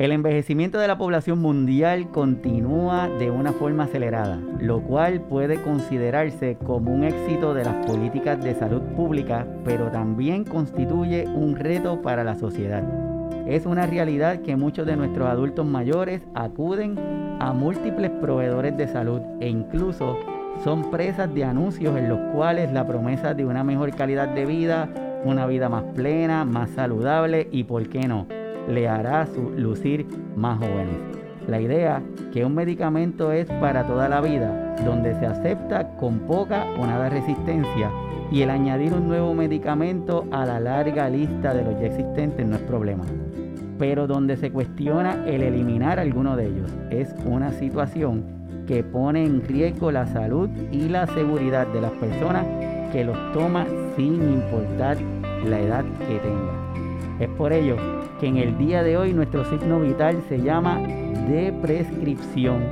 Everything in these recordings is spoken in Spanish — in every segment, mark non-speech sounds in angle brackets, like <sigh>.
El envejecimiento de la población mundial continúa de una forma acelerada, lo cual puede considerarse como un éxito de las políticas de salud pública, pero también constituye un reto para la sociedad. Es una realidad que muchos de nuestros adultos mayores acuden a múltiples proveedores de salud e incluso son presas de anuncios en los cuales la promesa de una mejor calidad de vida, una vida más plena, más saludable y, por qué no, le hará lucir más jóvenes. La idea que un medicamento es para toda la vida, donde se acepta con poca o nada resistencia y el añadir un nuevo medicamento a la larga lista de los ya existentes no es problema. Pero donde se cuestiona el eliminar alguno de ellos es una situación que pone en riesgo la salud y la seguridad de las personas que los toma sin importar la edad que tengan. Es por ello que en el día de hoy nuestro signo vital se llama de prescripción.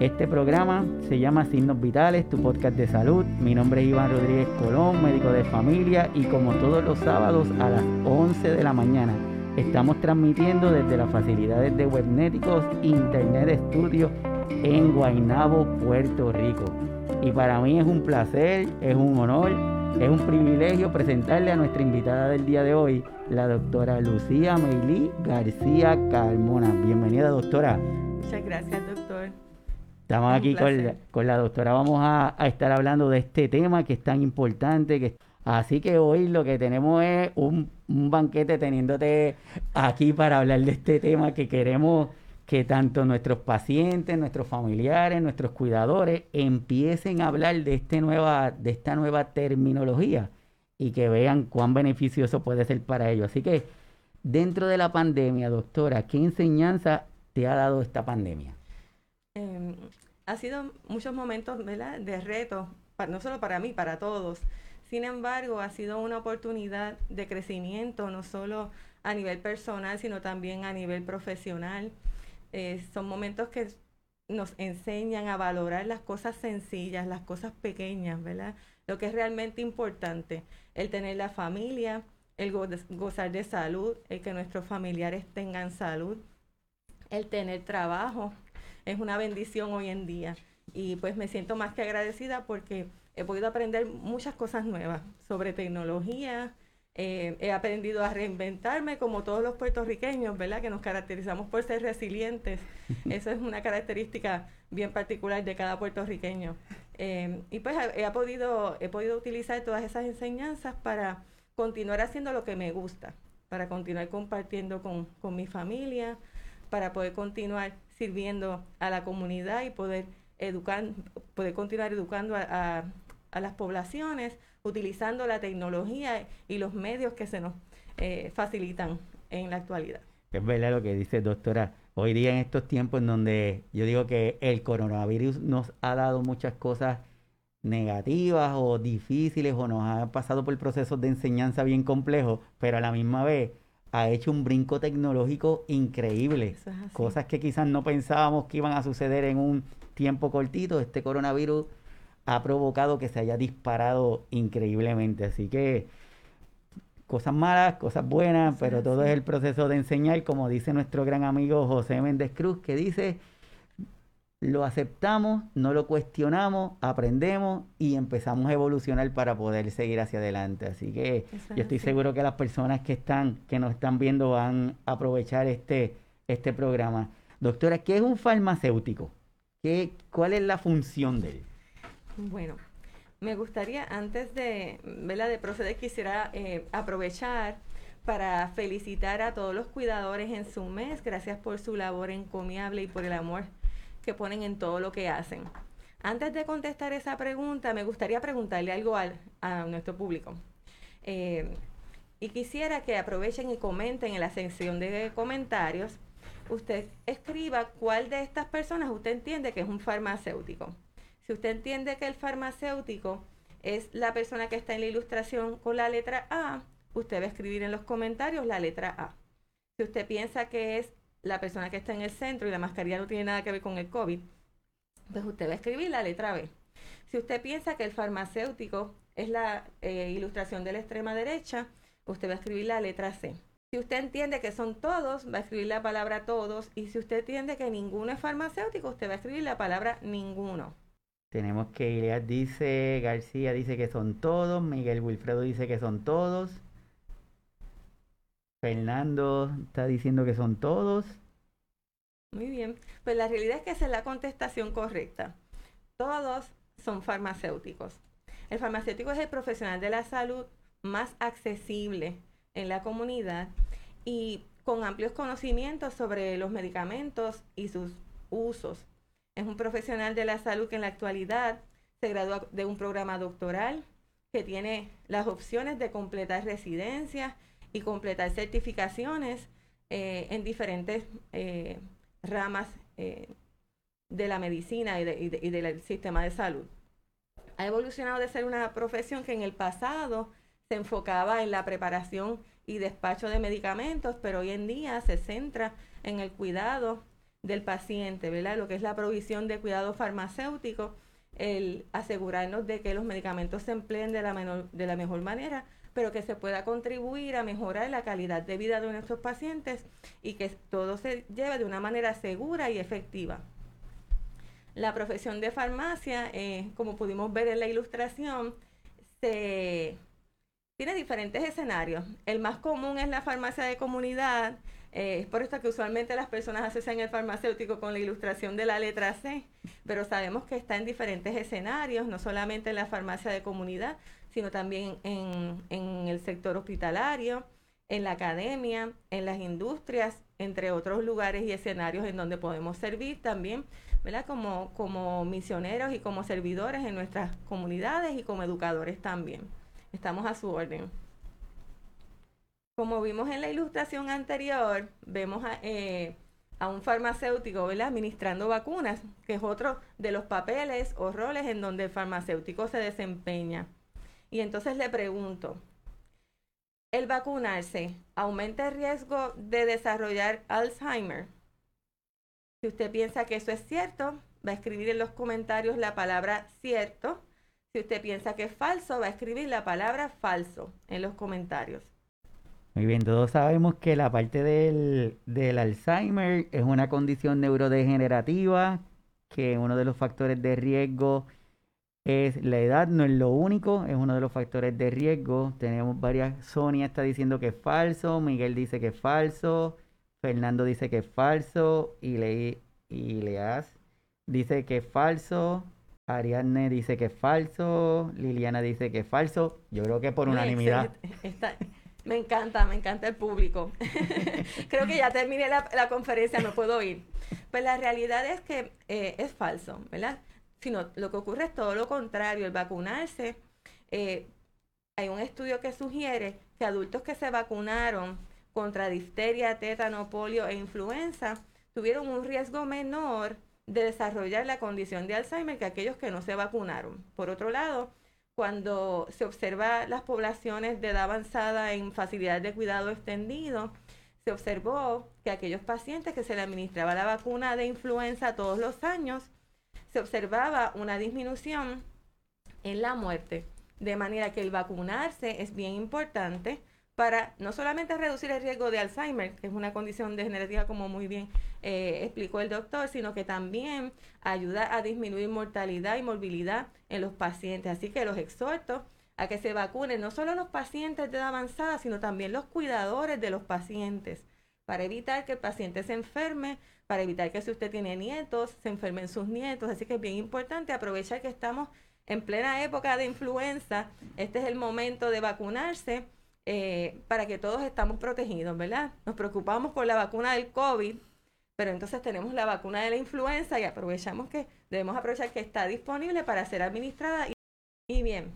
Este programa se llama Signos Vitales, tu podcast de salud. Mi nombre es Iván Rodríguez Colón, médico de familia y como todos los sábados a las 11 de la mañana estamos transmitiendo desde las facilidades de Webnéticos Internet Studio en Guaynabo, Puerto Rico. Y para mí es un placer, es un honor, es un privilegio presentarle a nuestra invitada del día de hoy, la doctora Lucía Meilí García Carmona. Bienvenida, doctora. Muchas gracias, doctor. Estamos aquí con la, doctora. Vamos a, estar hablando de este tema que es tan importante. Que, así que hoy lo que tenemos es un, un banquete teniéndote aquí para hablar de este tema que queremos que tanto nuestros pacientes, nuestros familiares, nuestros cuidadores empiecen a hablar de, este nueva, de esta nueva terminología y que vean cuán beneficioso puede ser para ellos. Así que dentro de la pandemia, doctora, ¿qué enseñanza te ha dado esta pandemia? Em, ha sido muchos momentos de reto, no solo para mí, para todos. Sin embargo, ha sido una oportunidad de crecimiento, no solo a nivel personal, sino también a nivel profesional. Eh, son momentos que nos enseñan a valorar las cosas sencillas, las cosas pequeñas, ¿verdad? Lo que es realmente importante el tener la familia, el gozar de salud, el que nuestros familiares tengan salud, el tener trabajo. Es una bendición hoy en día. Y pues me siento más que agradecida porque he podido aprender muchas cosas nuevas sobre tecnología. Eh, he aprendido a reinventarme como todos los puertorriqueños, ¿verdad? Que nos caracterizamos por ser resilientes. <laughs> Eso es una característica bien particular de cada puertorriqueño. Em, y pues he, podido, he podido utilizar todas esas enseñanzas para continuar haciendo lo que me gusta, para continuar compartiendo con, mi familia, para poder continuar sirviendo a la comunidad y poder educar, poder continuar educando a, las poblaciones, utilizando la tecnología y los medios que se nos eh, facilitan en la actualidad. Es verdad lo que dice doctora hoy día en estos tiempos en donde yo digo que el coronavirus nos ha dado muchas cosas negativas o difíciles o nos ha pasado por procesos de enseñanza bien complejos, pero a la misma vez ha hecho un brinco tecnológico increíble. Cosas que quizás no pensábamos que iban a suceder en un tiempo cortito. Este coronavirus ha provocado que se haya disparado increíblemente. Así que cosas malas, cosas buenas, pero todo es el proceso de enseñar, como dice nuestro gran amigo José Méndez Cruz, que dice, lo aceptamos, no lo cuestionamos, aprendemos y empezamos a evolucionar para poder seguir hacia adelante. Así que yo estoy seguro que las personas que están, que nos están viendo van a aprovechar este, este programa. Doctora, ¿qué es un farmacéutico? ¿Qué, ¿Cuál es la función de él? Bueno, me gustaría, antes de, de proceder, quisiera eh, aprovechar para felicitar a todos los cuidadores en su mes. Gracias por su labor encomiable y por el amor que ponen en todo lo que hacen. Antes de contestar esa pregunta, me gustaría preguntarle algo al, a nuestro público. Eh, y quisiera que aprovechen y comenten en la sección de comentarios. Usted escriba cuál de estas personas usted entiende que es un farmacéutico. Si usted entiende que el farmacéutico es la persona que está en la ilustración con la letra A, usted va a escribir en los comentarios la letra A. Si usted piensa que es la persona que está en el centro y la mascarilla no tiene nada que ver con el COVID, pues usted va a escribir la letra B. Si usted piensa que el farmacéutico es la eh, ilustración de la extrema derecha, usted va a escribir la letra C. Si usted entiende que son todos, va a escribir la palabra todos. Y si usted entiende que ninguno es farmacéutico, usted va a escribir la palabra ninguno. Tenemos que Ileas dice, García dice que son todos, Miguel Wilfredo dice que son todos, Fernando está diciendo que son todos. Muy bien, pues la realidad es que esa es la contestación correcta. Todos son farmacéuticos. El farmacéutico es el profesional de la salud más accesible en la comunidad y con amplios conocimientos sobre los medicamentos y sus usos. Es un profesional de la salud que en la actualidad se gradúa de un programa doctoral que tiene las opciones de completar residencias y completar certificaciones eh, en diferentes eh, ramas eh, de la medicina y, y del sistema de salud. Ha evolucionado de ser una profesión que en el pasado se enfocaba en la preparación y despacho de medicamentos, pero hoy en día se centra en el cuidado del paciente, ¿verdad? Lo que es la provisión de cuidado farmacéutico, el asegurarnos de que los medicamentos se empleen de la, mejor manera, pero que se pueda contribuir a mejorar la calidad de vida de nuestros pacientes y que todo se lleve de una manera segura y efectiva. La profesión de farmacia, eh, como pudimos ver en la ilustración, se, tiene diferentes escenarios. El más común es la farmacia de comunidad. Eh, es por esto que usualmente las personas asocian el farmacéutico con la ilustración de la letra C, pero sabemos que está en diferentes escenarios, no solamente en la farmacia de comunidad, sino también en, en el sector hospitalario, en la academia, en las industrias, entre otros lugares y escenarios en donde podemos servir también, ¿verdad? Como, como misioneros y como servidores en nuestras comunidades y como educadores también. Estamos a su orden. Como vimos en la ilustración anterior, vemos a, eh, un farmacéutico administrando vacunas, que es otro de los papeles o roles en donde el farmacéutico se desempeña. Y entonces le pregunto, ¿el vacunarse aumenta el riesgo de desarrollar Alzheimer? Si usted piensa que eso es cierto, va a escribir en los comentarios la palabra cierto. Si usted piensa que es falso, va a escribir la palabra falso en los comentarios. Muy bien, todos sabemos que la parte del, del Alzheimer es una condición neurodegenerativa, que uno de los factores de riesgo es la edad, no es lo único, es uno de los factores de riesgo. Tenemos varias, Sonia está diciendo que es falso, Miguel dice que es falso, Fernando dice que es falso, y, Le, y Leas dice que es falso, Ariadne dice que es falso, Liliana dice que es falso. Yo creo que por unanimidad. Me encanta, me encanta el público. <laughs> creo que ya terminé la, conferencia, no puedo ir. Pues la realidad es que eh, es falso, ¿verdad? sino lo que ocurre es todo lo contrario, el vacunarse. Eh, hay un estudio que sugiere que adultos que se vacunaron contra difteria, tétano, polio e influenza tuvieron un riesgo menor de desarrollar la condición de Alzheimer que aquellos que no se vacunaron. Por otro lado, cuando se observa las poblaciones de edad avanzada en facilidades de cuidado extendido, se observó que aquellos pacientes que se le administraba la vacuna de influenza todos los años se observaba una disminución en la muerte. De manera que el vacunarse es bien importante para no solamente reducir el riesgo de Alzheimer, que es una condición degenerativa como muy bien eh, explicó el doctor, sino que también ayuda a disminuir mortalidad y morbilidad en los pacientes. Así que los exhorto a que se vacunen no solo los pacientes de edad avanzada, sino también los cuidadores de los pacientes, para evitar que el paciente se enferme para evitar que si usted tiene nietos, se enfermen sus nietos. Así que es bien importante aprovechar que estamos en plena época de influenza. Este es el momento de vacunarse eh, para que todos estamos protegidos, ¿verdad? Nos preocupamos por la vacuna del COVID, pero entonces tenemos la vacuna de la influenza y aprovechamos que debemos aprovechar que está disponible para ser administrada. Y, bien,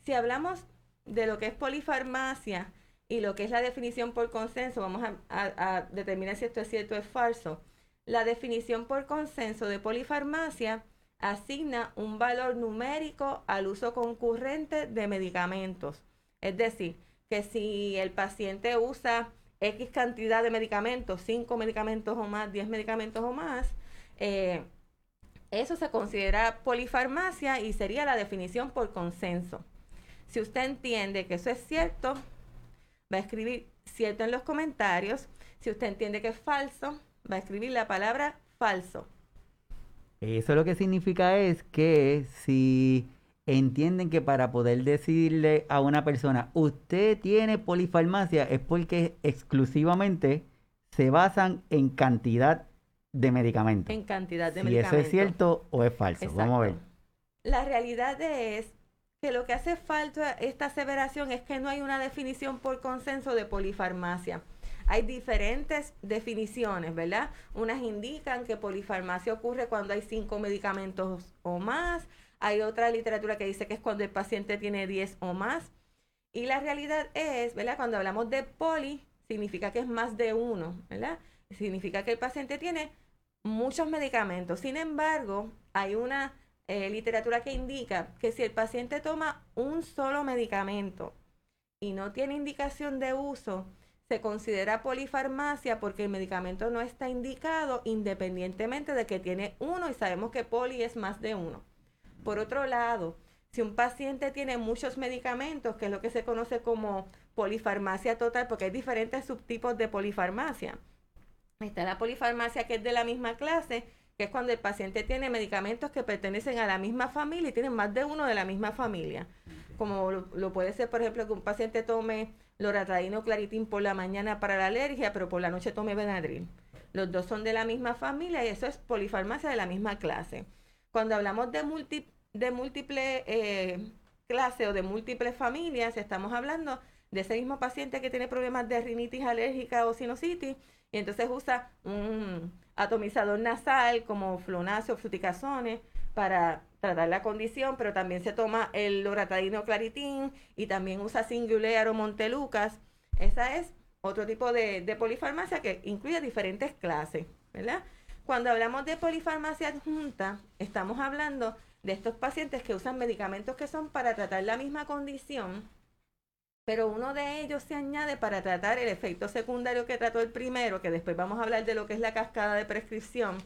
si hablamos de lo que es polifarmacia y lo que es la definición por consenso, vamos a determinar si esto es cierto o es falso. La definición por consenso de polifarmacia asigna un valor numérico al uso concurrente de medicamentos. Es decir, que si el paciente usa X cantidad de medicamentos, 5 medicamentos o más, 10 medicamentos o más, eh, eso se considera polifarmacia y sería la definición por consenso. Si usted entiende que eso es cierto, va a escribir cierto en los comentarios. Si usted entiende que es falso, va a escribir la palabra falso. Eso lo que significa es que si entienden que para poder decirle a una persona, usted tiene polifarmacia, es porque exclusivamente se basan en cantidad de medicamentos. En cantidad de si medicamentos. eso es cierto o es falso. Vamos a ver. La realidad es que lo que hace falta esta aseveración es que no hay una definición por consenso de polifarmacia. Hay diferentes definiciones, ¿verdad? Unas indican que polifarmacia ocurre cuando hay cinco medicamentos o más. Hay otra literatura que dice que es cuando el paciente tiene 10 o más. Y la realidad es, ¿verdad? Cuando hablamos de poli, significa que es más de uno, ¿verdad? Significa que el paciente tiene muchos medicamentos. Sin embargo, hay una eh, literatura que indica que si el paciente toma un solo medicamento y no tiene indicación de uso, se considera polifarmacia porque el medicamento no está indicado independientemente de que tiene uno y sabemos que poli es más de uno. Por otro lado, si un paciente tiene muchos medicamentos, que es lo que se conoce como polifarmacia total, porque hay diferentes subtipos de polifarmacia. Está la polifarmacia que es de la misma clase, que es cuando el paciente tiene medicamentos que pertenecen a la misma familia y tienen más de uno de la misma familia. Como lo, puede ser, por ejemplo, que un paciente tome loratadino claritín por la mañana para la alergia, pero por la noche tome Benadryl. Los dos son de la misma familia y eso es polifarmacia de la misma clase. Cuando hablamos de, de múltiples eh, clases o de múltiples familias, estamos hablando de ese mismo paciente que tiene problemas de rinitis alérgica o sinusitis y entonces usa un atomizador nasal como flonacio o fluticasone para tratar la condición, pero también se toma el loratadino claritín y también usa singular o montelucas. Esa es otro tipo de polifarmacia que incluye diferentes clases, ¿verdad? Cuando hablamos de polifarmacia adjunta, estamos hablando de estos pacientes que usan medicamentos que son para tratar la misma condición, pero uno de ellos se añade para tratar el efecto secundario que trató el primero, que después vamos a hablar de lo que es la cascada de prescripción.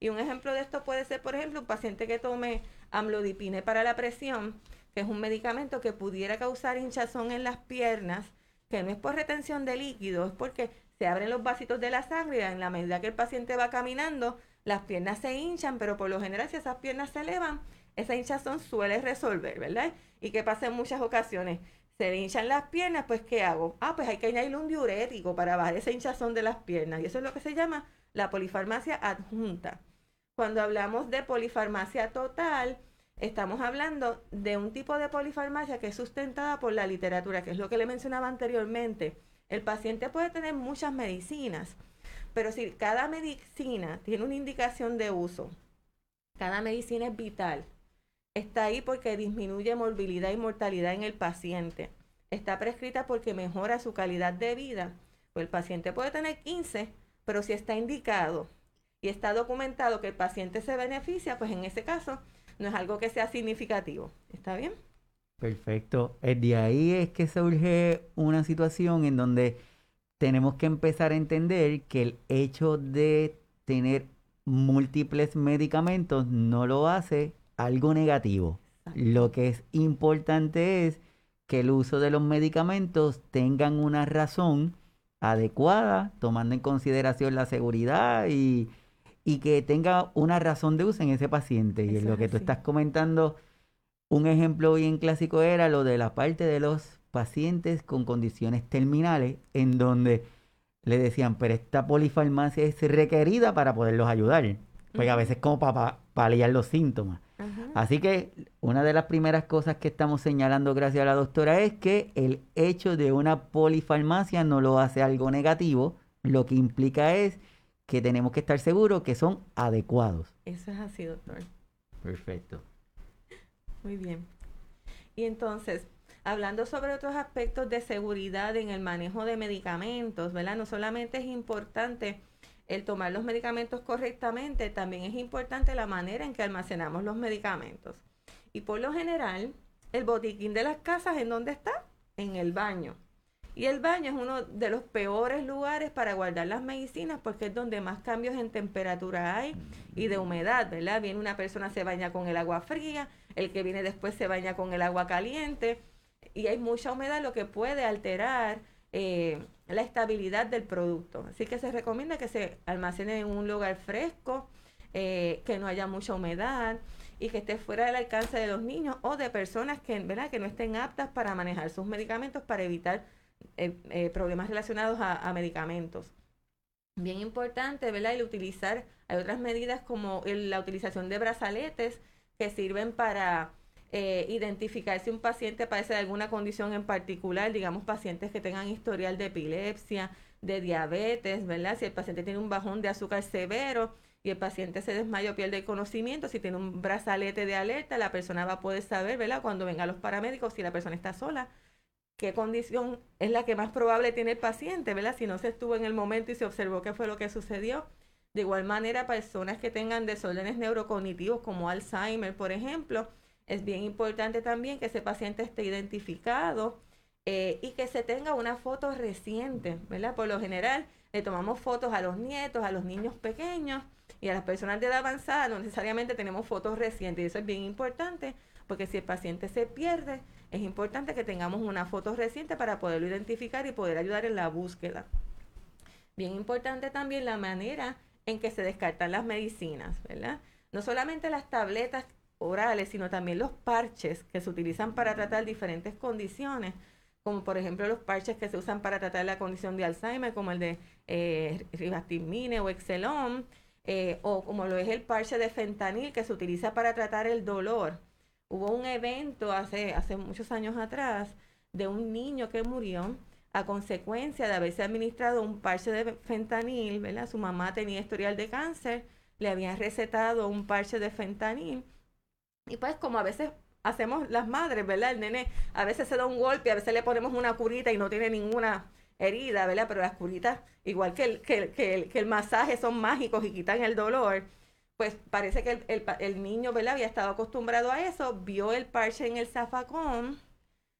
Y un ejemplo de esto puede ser, por ejemplo, un paciente que tome amlodipine para la presión, que es un medicamento que pudiera causar hinchazón en las piernas, que no es por retención de líquido, es porque se abren los vasitos de la sangre y en la medida que el paciente va caminando, las piernas se hinchan, pero por lo general si esas piernas se elevan, esa hinchazón suele resolver, ¿verdad? Y que pasa en muchas ocasiones se le hinchan las piernas, pues ¿qué hago? Ah, pues hay que añadirle un diurético para bajar esa hinchazón de las piernas. Y eso es lo que se llama la polifarmacia adjunta. Cuando hablamos de polifarmacia total, estamos hablando de un tipo de polifarmacia que es sustentada por la literatura, que es lo que le mencionaba anteriormente. El paciente puede tener muchas medicinas, pero si cada medicina tiene una indicación de uso, cada medicina es vital, está ahí porque disminuye morbilidad y mortalidad en el paciente. Está prescrita porque mejora su calidad de vida. Pues el paciente puede tener 15, pero si está indicado y está documentado que el paciente se beneficia, pues en ese caso no es algo que sea significativo. ¿Está bien? Perfecto. Eh, de ahí es que surge una situación en donde tenemos que empezar a entender que el hecho de tener múltiples medicamentos no lo hace algo negativo. Lo que es importante es que el uso de los medicamentos tengan una razón adecuada, tomando en consideración la seguridad y, que tenga una razón de uso en ese paciente. y en lo que tú estás comentando, un ejemplo bien clásico era lo de la parte de los pacientes con condiciones terminales, en donde le decían, pero esta polifarmacia es requerida para poderlos ayudar. Porque a veces como para paliar los síntomas. Así que una de las primeras cosas que estamos señalando gracias a la doctora es que el hecho de una polifarmacia no lo hace algo negativo, lo que implica es que tenemos que estar seguros que son adecuados. Eso es así, doctor. Perfecto. Muy bien. Y entonces, hablando sobre otros aspectos de seguridad en el manejo de medicamentos, ¿verdad? No solamente es importante el tomar los medicamentos correctamente, también es importante la manera en que almacenamos los medicamentos. Y por lo general, el botiquín de las casas, ¿en dónde está? En el baño. Y el baño es uno de los peores lugares para guardar las medicinas porque es donde más cambios en temperatura hay y de humedad, ¿verdad? Viene una persona, se baña con el agua fría, el que viene después se baña con el agua caliente y hay mucha humedad, lo que puede alterar eh, la estabilidad del producto. Así que se recomienda que se almacene en un lugar fresco, eh, que no haya mucha humedad y que esté fuera del alcance de los niños o de personas que, ¿verdad? que no estén aptas para manejar sus medicamentos para evitar eh, eh, problemas relacionados a, medicamentos. Bien importante, ¿verdad? El utilizar, hay otras medidas como la utilización de brazaletes que sirven para eh, identificar si un paciente padece de alguna condición en particular, digamos pacientes que tengan historial de epilepsia, de diabetes, ¿verdad? Si el paciente tiene un bajón de azúcar severo y el paciente se desmaya o pierde el conocimiento, si tiene un brazalete de alerta, la persona va a poder saber, ¿verdad? Cuando vengan los paramédicos, si la persona está sola, qué condición es la que más probable tiene el paciente, ¿verdad? Si no se estuvo en el momento y se observó qué fue lo que sucedió. De igual manera, personas que tengan desórdenes neurocognitivos como Alzheimer, por ejemplo, es bien importante también que ese paciente esté identificado eh, y que se tenga una foto reciente, ¿verdad? Por lo general, le tomamos fotos a los nietos, a los niños pequeños y a las personas de edad avanzada, no necesariamente tenemos fotos recientes. Y eso es bien importante porque si el paciente se pierde, es importante que tengamos una foto reciente para poderlo identificar y poder ayudar en la búsqueda. Bien importante también la manera en que se descartan las medicinas, ¿verdad? No solamente las tabletas orales, sino también los parches que se utilizan para tratar diferentes condiciones, como por ejemplo los parches que se usan para tratar la condición de Alzheimer, como el de eh, o Excelon, eh, o como lo es el parche de fentanil que se utiliza para tratar el dolor. Hubo un evento hace, hace muchos años atrás de un niño que murió a consecuencia de haberse administrado un parche de fentanil, ¿verdad? Su mamá tenía historial de cáncer, le habían recetado un parche de fentanil y pues como a veces hacemos las madres, ¿verdad? El nene a veces se da un golpe, a veces le ponemos una curita y no tiene ninguna herida, ¿verdad? Pero las curitas, igual que el, que, que, que el masaje, son mágicos y quitan el dolor. Pues parece que el, el, niño, ¿verdad? Había estado acostumbrado a eso, vio el parche en el zafacón,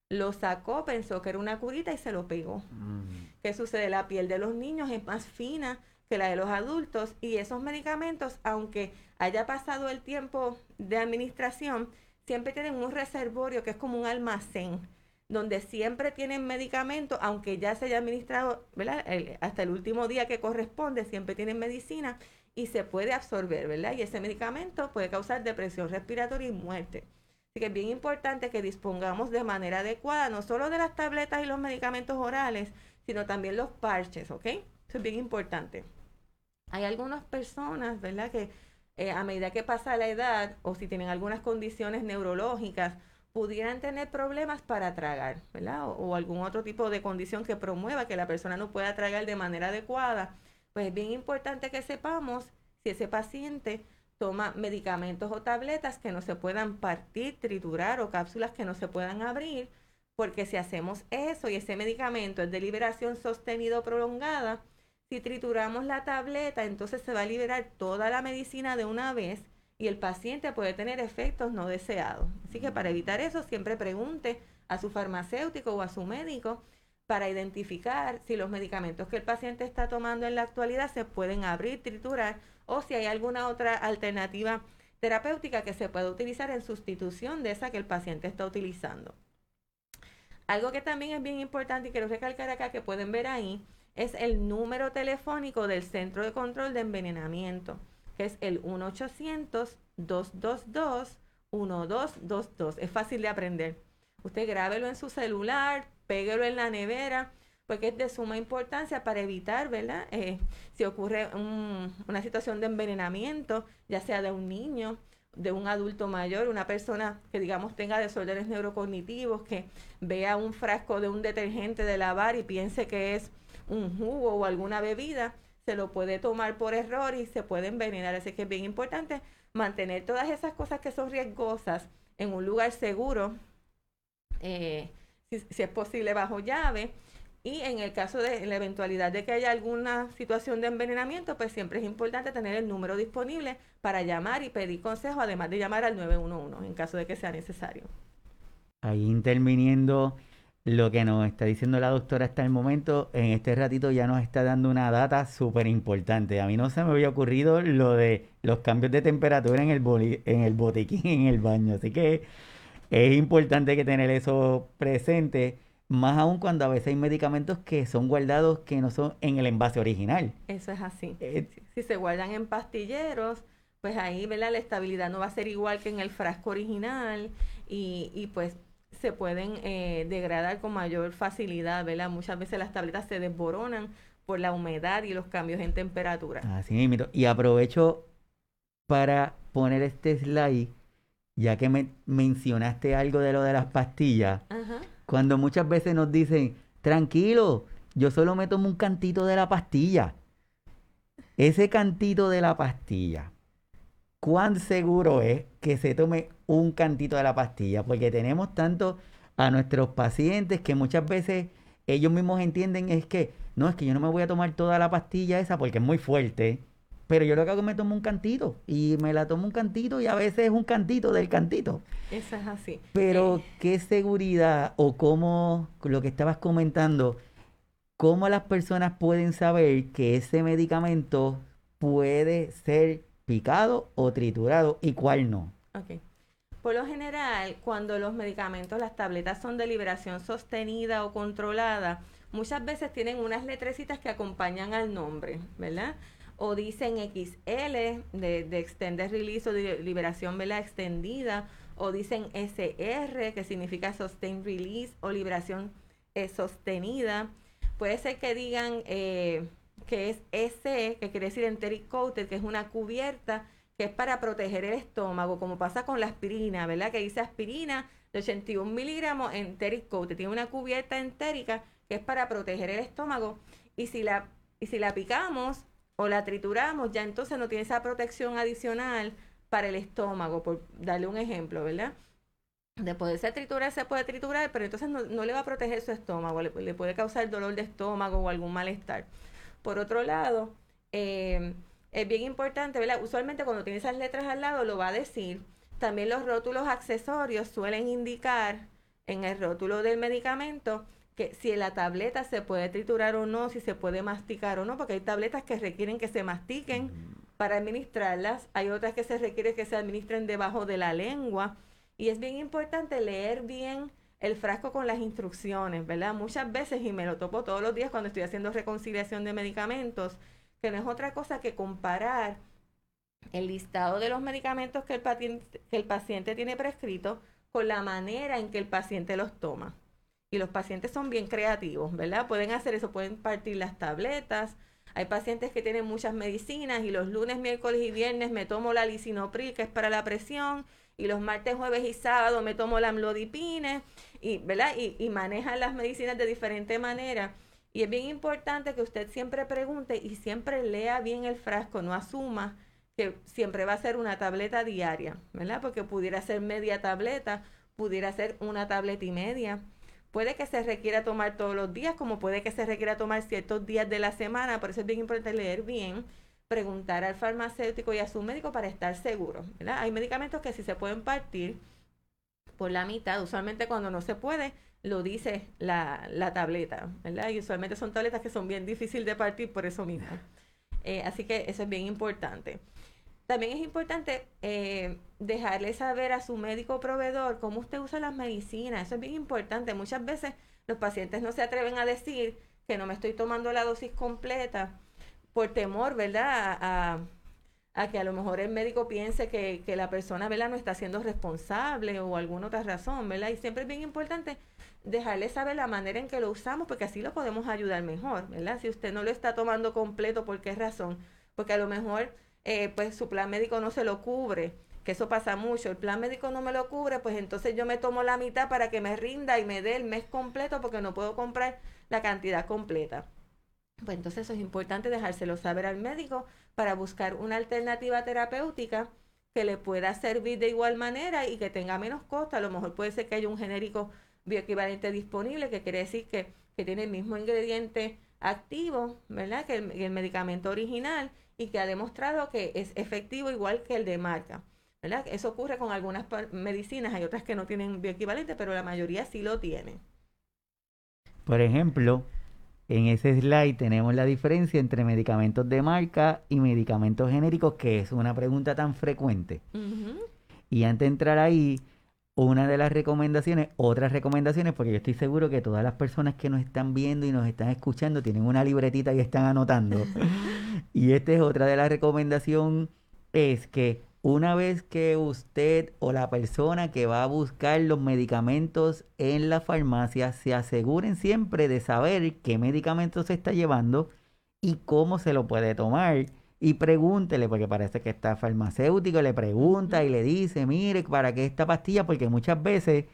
lo sacó, pensó que era una curita y se lo pegó. Mm. ¿Qué sucede? La piel de los niños es más fina que la de los adultos y esos medicamentos, aunque haya pasado el tiempo de administración, siempre tienen un reservorio que es como un almacén, donde siempre tienen medicamentos, aunque ya se haya administrado ¿verdad? hasta el último día que corresponde, siempre tienen medicina y se puede absorber, ¿verdad? Y ese medicamento puede causar depresión respiratoria y muerte. Así que es bien importante que dispongamos de manera adecuada, no solo de las tabletas y los medicamentos orales, sino también los parches, ¿ok? Eso es bien importante. Hay algunas personas, ¿verdad?, que eh, a medida que pasa la edad o si tienen algunas condiciones neurológicas, pudieran tener problemas para tragar, ¿verdad? O, algún otro tipo de condición que promueva que la persona no pueda tragar de manera adecuada. Pues es bien importante que sepamos si ese paciente toma medicamentos o tabletas que no se puedan partir, triturar o cápsulas que no se puedan abrir, porque si hacemos eso y ese medicamento es de liberación sostenida o prolongada, si trituramos la tableta, entonces se va a liberar toda la medicina de una vez y el paciente puede tener efectos no deseados. Así que para evitar eso, siempre pregunte a su farmacéutico o a su médico para identificar si los medicamentos que el paciente está tomando en la actualidad se pueden abrir, triturar o si hay alguna otra alternativa terapéutica que se pueda utilizar en sustitución de esa que el paciente está utilizando. Algo que también es bien importante y quiero recalcar acá que pueden ver ahí es el número telefónico del Centro de Control de Envenenamiento, que es el 1-800-222-1222. Es fácil de aprender. Usted grábelo en su celular, péguelo en la nevera, porque es de suma importancia para evitar, ¿verdad? Eh, si ocurre una situación de envenenamiento, ya sea de un niño, de un adulto mayor, una persona que digamos tenga desórdenes neurocognitivos, que vea un frasco de un detergente de lavar y piense que es un jugo o alguna bebida, se lo puede tomar por error y se puede envenenar. Así que es bien importante mantener todas esas cosas que son riesgosas en un lugar seguro, eh, si, es posible bajo llave. Y en el caso de la eventualidad de que haya alguna situación de envenenamiento, pues siempre es importante tener el número disponible para llamar y pedir consejo, además de llamar al 911 en caso de que sea necesario. Ahí interviniendo lo que nos está diciendo la doctora hasta el momento, en este ratito ya nos está dando una data súper importante. A mí no se me había ocurrido lo de los cambios de temperatura en el, en el botiquín, en el baño. Así que es importante que tener eso presente. Más aún cuando a veces hay medicamentos que son guardados que no son en el envase original. Eso es así. Eh, si se guardan en pastilleros, pues ahí ¿verdad? la estabilidad no va a ser igual que en el frasco original y, y pues se pueden eh, degradar con mayor facilidad, ¿verdad? Muchas veces las tabletas se desboronan por la humedad y los cambios en temperatura. Así mismo. Y aprovecho para poner este slide, ya que me mencionaste algo de lo de las pastillas. Cuando muchas veces nos dicen, tranquilo, yo solo me tomo un cantito de la pastilla. Ese cantito de la pastilla, ¿cuán seguro es que se tome un cantito de la pastilla? Porque tenemos tanto a nuestros pacientes que muchas veces ellos mismos entienden es que, no, es que yo no me voy a tomar toda la pastilla esa porque es muy fuerte. Pero yo lo que hago es me tomo un cantito y me la tomo un cantito y a veces es un cantito del cantito. Eso es así. Pero qué seguridad o cómo, lo que estabas comentando, cómo las personas pueden saber que ese medicamento puede ser picado o triturado y cuál no. Ok. Por lo general, cuando los medicamentos, las tabletas son de liberación sostenida o controlada, muchas veces tienen unas letrecitas que acompañan al nombre, ¿verdad? O dicen XL de, de Extended Release o de liberación ¿verdad? extendida, o dicen SR que significa Sustained Release o liberación eh, sostenida. Puede ser que digan eh, que es S, que quiere decir enteric coated, que es una cubierta que es para proteger el estómago, como pasa con la aspirina, ¿verdad? Que dice aspirina de 81 miligramos enteric coated, tiene una cubierta entérica que es para proteger el estómago y si la, y si la picamos o la trituramos, ya entonces no tiene esa protección adicional para el estómago, por darle un ejemplo, ¿verdad? de poderse triturar, se puede triturar, pero entonces no, le va a proteger su estómago, le, le, puede causar dolor de estómago o algún malestar. Por otro lado, eh, es bien importante, ¿verdad? Usualmente cuando tiene esas letras al lado lo va a decir. También los rótulos accesorios suelen indicar en el rótulo del medicamento que si la tableta se puede triturar o no, si se puede masticar o no, porque hay tabletas que requieren que se mastiquen para administrarlas, hay otras que se requiere que se administren debajo de la lengua y es bien importante leer bien el frasco con las instrucciones, ¿verdad? Muchas veces, y me lo topo todos los días cuando estoy haciendo reconciliación de medicamentos, que no es otra cosa que comparar el listado de los medicamentos que el, paciente, que el paciente tiene prescrito con la manera en que el paciente los toma. Y los pacientes son bien creativos, ¿verdad? Pueden hacer eso, pueden partir las tabletas. Hay pacientes que tienen muchas medicinas y los lunes, miércoles y viernes me tomo la lisinopril, que es para la presión, y los martes, jueves y sábado me tomo la amlodipine y, ¿verdad? Y, y manejan las medicinas de diferente manera. Y es bien importante que usted siempre pregunte y siempre lea bien el frasco, no asuma que siempre va a ser una tableta diaria, ¿verdad? Porque pudiera ser media tableta, pudiera ser una tableta y media. Puede que se requiera tomar todos los días, como puede que se requiera tomar ciertos días de la semana, por eso es bien importante leer bien preguntar al farmacéutico y a su médico para estar seguro. Hay medicamentos que si se pueden partir por la mitad, usualmente cuando no se puede, lo dice la, la tableta, ¿verdad? Y usualmente son tabletas que son bien difíciles de partir por eso mismo. Eh, así que eso es bien importante. También es importante eh, dejarle saber a su médico proveedor cómo usted usa las medicinas. Eso es bien importante. Muchas veces los pacientes no se atreven a decir que no me estoy tomando la dosis completa por temor, ¿verdad? A, que a lo mejor el médico piense que, la persona, ¿verdad? No está siendo responsable o alguna otra razón, ¿verdad? Y siempre es bien importante dejarle saber la manera en que lo usamos porque así lo podemos ayudar mejor, ¿verdad? Si usted no lo está tomando completo, ¿por qué razón? Porque a lo mejor, eh, pues su plan médico no se lo cubre, que eso pasa mucho, el plan médico no me lo cubre, pues entonces yo me tomo la mitad para que me rinda y me dé el mes completo porque no puedo comprar la cantidad completa. Pues entonces eso es importante dejárselo saber al médico para buscar una alternativa terapéutica que le pueda servir de igual manera y que tenga menos costo. A lo mejor puede ser que haya un genérico bioequivalente disponible, que quiere decir que, tiene el mismo ingrediente activo, ¿verdad? Que el, medicamento original y que ha demostrado que es efectivo igual que el de marca. ¿verdad? Eso ocurre con algunas medicinas, hay otras que no tienen bioequivalente, pero la mayoría sí lo tienen. Por ejemplo, en ese slide tenemos la diferencia entre medicamentos de marca y medicamentos genéricos, que es una pregunta tan frecuente. Y antes de entrar ahí, una de las recomendaciones, otras recomendaciones, porque yo estoy seguro que todas las personas que nos están viendo y nos están escuchando tienen una libretita y están anotando. <laughs> y esta es otra de las recomendaciones, es que una vez que usted o la persona que va a buscar los medicamentos en la farmacia se aseguren siempre de saber qué medicamentos se está llevando y cómo se lo puede tomar y pregúntele, porque parece que está farmacéutico, le pregunta y le dice, mire, ¿para qué esta pastilla? Porque muchas veces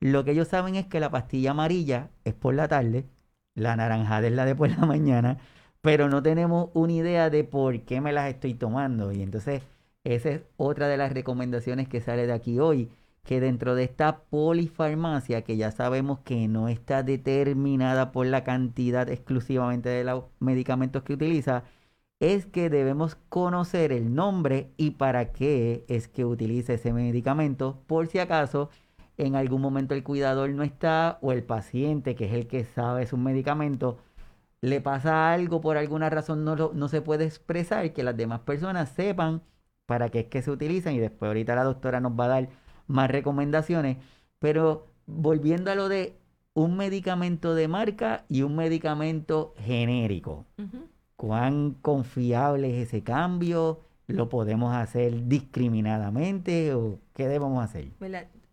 lo que ellos saben es que la pastilla amarilla es por la tarde, la naranjada es la de por la mañana, pero no tenemos una idea de por qué me las estoy tomando. Y entonces esa es otra de las recomendaciones que sale de aquí hoy, que dentro de esta polifarmacia, que ya sabemos que no está determinada por la cantidad exclusivamente de los medicamentos que utiliza, es que debemos conocer el nombre y para qué es que utiliza ese medicamento, por si acaso en algún momento el cuidador no está o el paciente, que es el que sabe su medicamento, le pasa algo por alguna razón no, no se puede expresar, que las demás personas sepan para qué es que se utilizan y después ahorita la doctora nos va a dar más recomendaciones, pero volviendo a lo de un medicamento de marca y un medicamento genérico cuán confiable es ese cambio, lo podemos hacer discriminadamente o qué debemos hacer.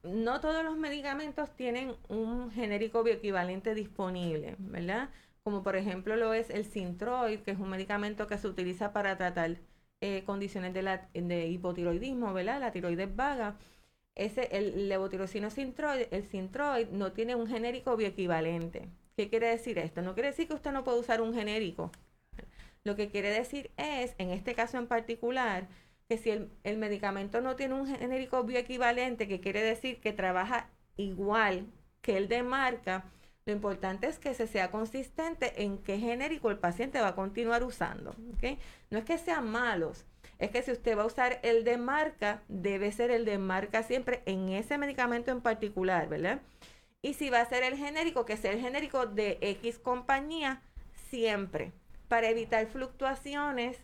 No todos los medicamentos tienen un genérico bioequivalente disponible, ¿verdad? Como por ejemplo lo es el Sintroid, que es un medicamento que se utiliza para tratar eh, condiciones de, la, de hipotiroidismo, ¿verdad? La tiroides vaga. Ese, el levotirocino Sintroid, el Sintroid no tiene un genérico bioequivalente. ¿Qué quiere decir esto? No quiere decir que usted no puede usar un genérico. Lo que quiere decir es, en este caso en particular, que si el, medicamento no tiene un genérico bioequivalente, que quiere decir que trabaja igual que el de marca, lo importante es que se sea consistente en qué genérico el paciente va a continuar usando. No es que sean malos, es que si usted va a usar el de marca, debe ser el de marca siempre en ese medicamento en particular, ¿verdad? Y si va a ser el genérico, que sea el genérico de X compañía siempre para evitar fluctuaciones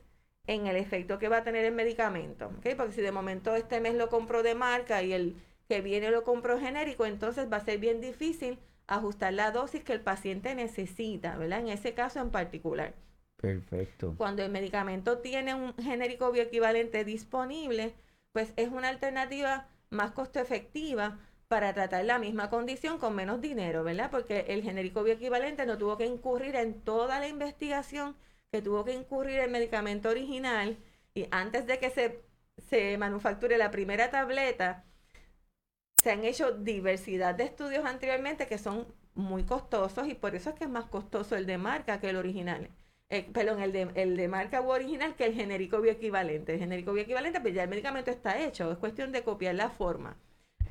en el efecto que va a tener el medicamento. Porque si de momento este mes lo compro de marca y el que viene lo compro genérico, entonces va a ser bien difícil ajustar la dosis que el paciente necesita, ¿verdad? En ese caso en particular. Perfecto. Cuando el medicamento tiene un genérico bioequivalente disponible, pues es una alternativa más costo efectiva para tratar la misma condición con menos dinero, ¿verdad? Porque el genérico bioequivalente no tuvo que incurrir en toda la investigación que tuvo que incurrir el medicamento original y antes de que se, se manufacture la primera tableta, se han hecho diversidad de estudios anteriormente que son muy costosos y por eso es que es más costoso el de marca que el original. Eh, perdón, el de, el de marca u original que el genérico bioequivalente. El genérico bioequivalente, pues ya el medicamento está hecho, es cuestión de copiar la forma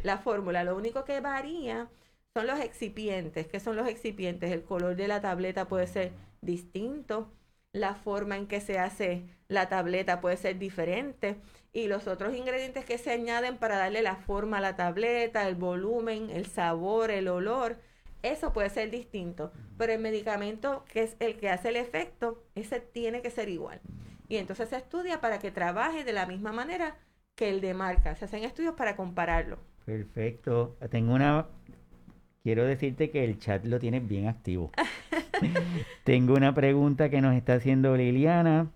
la fórmula. Lo único que varía son los excipientes. ¿Qué son los excipientes? El color de la tableta puede ser distinto, la forma en que se hace la tableta puede ser diferente y los otros ingredientes que se añaden para darle la forma a la tableta, el volumen, el sabor, el olor, eso puede ser distinto. Pero el medicamento que es el que hace el efecto, ese tiene que ser igual. Y entonces se estudia para que trabaje de la misma manera que el de marca. Se hacen estudios para compararlo. Perfecto. Tengo una... Quiero decirte que el chat lo tienes bien activo. <laughs> Tengo una pregunta que nos está haciendo Liliana.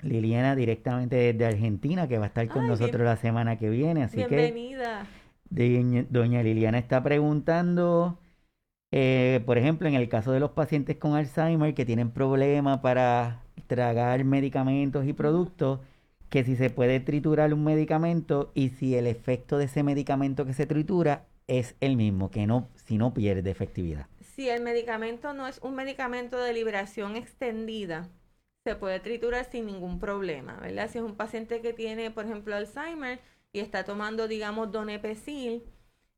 Liliana directamente desde Argentina, que va a estar con nosotros la semana que viene. Así bienvenida. que doña Liliana está preguntando, eh, por ejemplo, en el caso de los pacientes con Alzheimer que tienen problemas para tragar medicamentos y productos, que si se puede triturar un medicamento y si el efecto de ese medicamento que se tritura es el mismo, que no, si no pierde efectividad. Si el medicamento no es un medicamento de liberación extendida, se puede triturar sin ningún problema, ¿verdad? Si es un paciente que tiene, por ejemplo, Alzheimer y está tomando, digamos, donepecil,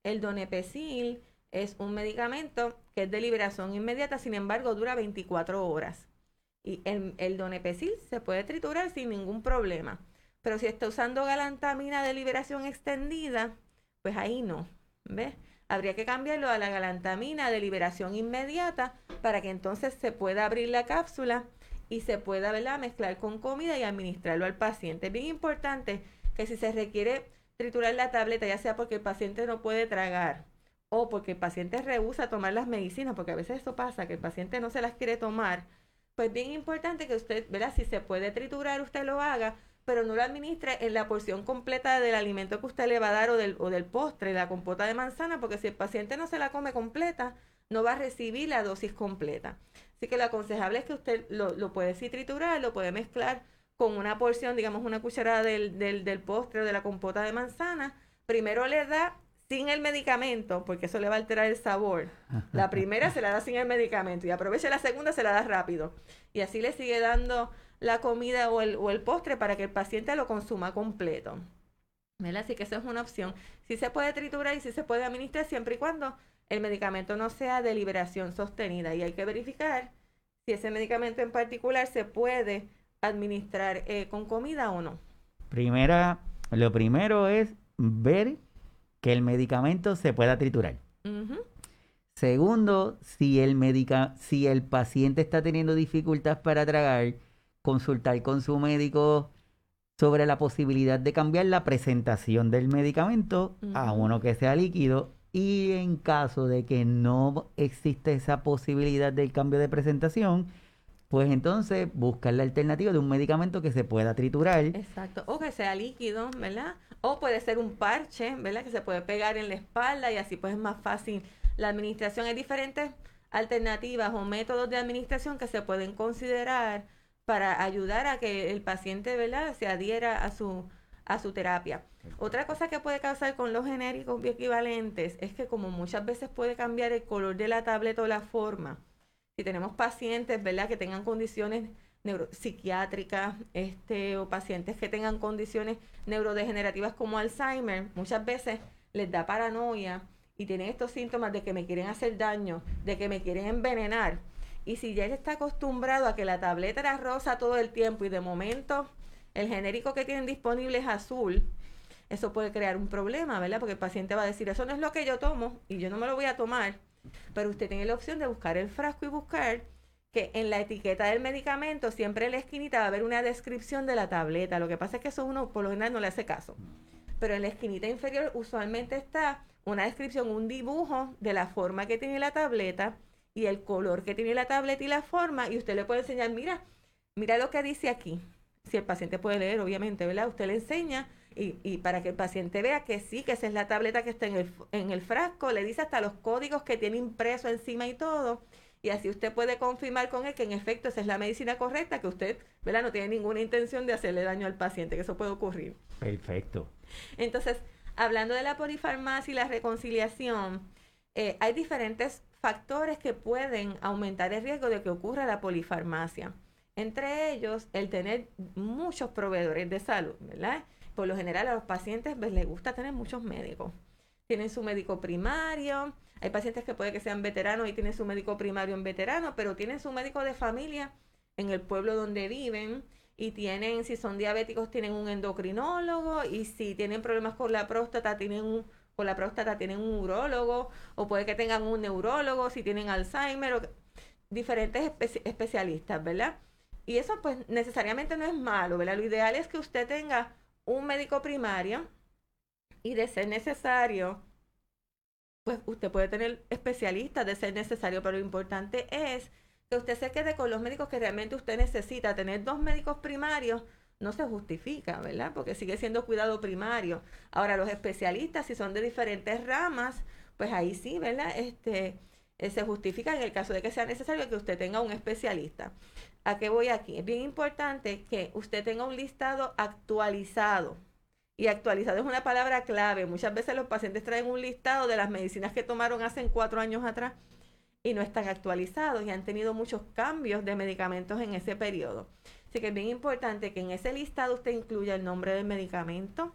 el donepecil es un medicamento que es de liberación inmediata, sin embargo, dura 24 horas. Y el, el donepecil se puede triturar sin ningún problema. Pero si está usando galantamina de liberación extendida, pues ahí no. ¿Ves? Habría que cambiarlo a la galantamina de liberación inmediata para que entonces se pueda abrir la cápsula y se pueda ¿verdad? mezclar con comida y administrarlo al paciente. Es bien importante que si se requiere triturar la tableta, ya sea porque el paciente no puede tragar o porque el paciente rehúsa tomar las medicinas, porque a veces eso pasa, que el paciente no se las quiere tomar, pues bien importante que usted, ¿verdad? Si se puede triturar, usted lo haga, pero no lo administre en la porción completa del alimento que usted le va a dar o del, o del postre, la compota de manzana, porque si el paciente no se la come completa, no va a recibir la dosis completa. Así que lo aconsejable es que usted lo, lo puede sí triturar, lo puede mezclar con una porción, digamos una cucharada del, del, del postre o de la compota de manzana. Primero le da sin el medicamento, porque eso le va a alterar el sabor. La <laughs> primera se la da sin el medicamento y aprovecha la segunda, se la da rápido. Y así le sigue dando la comida o el, o el postre para que el paciente lo consuma completo. ¿Verdad? Así que eso es una opción. Sí se puede triturar y sí se puede administrar siempre y cuando el medicamento no sea de liberación sostenida. Y hay que verificar si ese medicamento en particular se puede administrar eh, con comida o no. Primera, lo primero es ver que el medicamento se pueda triturar. Segundo, si el, medica si el paciente está teniendo dificultad para tragar, consultar con su médico sobre la posibilidad de cambiar la presentación del medicamento a uno que sea líquido y en caso de que no existe esa posibilidad del cambio de presentación, pues entonces buscar la alternativa de un medicamento que se pueda triturar. Exacto, o que sea líquido, ¿verdad? O puede ser un parche, ¿verdad? Que se puede pegar en la espalda y así pues es más fácil la administración. Hay diferentes alternativas o métodos de administración que se pueden considerar para ayudar a que el paciente, ¿verdad?, se adhiera a su, a su terapia. Otra cosa que puede causar con los genéricos bioequivalentes es que como muchas veces puede cambiar el color de la tableta o la forma, si tenemos pacientes, ¿verdad?, que tengan condiciones neuropsiquiátricas este, o pacientes que tengan condiciones neurodegenerativas como Alzheimer, muchas veces les da paranoia y tienen estos síntomas de que me quieren hacer daño, de que me quieren envenenar y si ya él está acostumbrado a que la tableta era rosa todo el tiempo y de momento el genérico que tienen disponible es azul, eso puede crear un problema, ¿verdad? Porque el paciente va a decir, eso no es lo que yo tomo y yo no me lo voy a tomar. Pero usted tiene la opción de buscar el frasco y buscar que en la etiqueta del medicamento siempre en la esquinita va a haber una descripción de la tableta. Lo que pasa es que eso uno por lo general no le hace caso. Pero en la esquinita inferior usualmente está una descripción, un dibujo de la forma que tiene la tableta y el color que tiene la tableta y la forma, y usted le puede enseñar, mira, mira lo que dice aquí. Si el paciente puede leer, obviamente, ¿verdad? Usted le enseña y, y, para que el paciente vea que sí, que esa es la tableta que está en el, en el frasco, le dice hasta los códigos que tiene impreso encima y todo. Y así usted puede confirmar con él que en efecto esa es la medicina correcta, que usted, ¿verdad? No tiene ninguna intención de hacerle daño al paciente, que eso puede ocurrir. Perfecto. Entonces, hablando de la polifarmacia y la reconciliación, eh, hay diferentes factores que pueden aumentar el riesgo de que ocurra la polifarmacia. Entre ellos, el tener muchos proveedores de salud, ¿verdad? Por lo general a los pacientes pues, les gusta tener muchos médicos. Tienen su médico primario, hay pacientes que puede que sean veteranos y tienen su médico primario en veterano, pero tienen su médico de familia en el pueblo donde viven y tienen, si son diabéticos, tienen un endocrinólogo y si tienen problemas con la próstata, tienen un con la próstata tienen un urólogo o puede que tengan un neurólogo si tienen Alzheimer o diferentes especialistas, ¿verdad? Y eso pues necesariamente no es malo, ¿verdad? Lo ideal es que usted tenga un médico primario y de ser necesario, pues usted puede tener especialistas de ser necesario, pero lo importante es que usted se quede con los médicos que realmente usted necesita. Tener dos médicos primarios no se justifica, ¿verdad? Porque sigue siendo cuidado primario. Ahora, los especialistas, si son de diferentes ramas, pues ahí sí, ¿verdad? Este, eh, se justifica en el caso de que sea necesario que usted tenga un especialista. ¿A qué voy aquí? Es bien importante que usted tenga un listado actualizado. Y actualizado es una palabra clave. Muchas veces los pacientes traen un listado de las medicinas que tomaron hace cuatro años atrás y no están actualizados y han tenido muchos cambios de medicamentos en ese periodo. Así que es bien importante que en ese listado usted incluya el nombre del medicamento,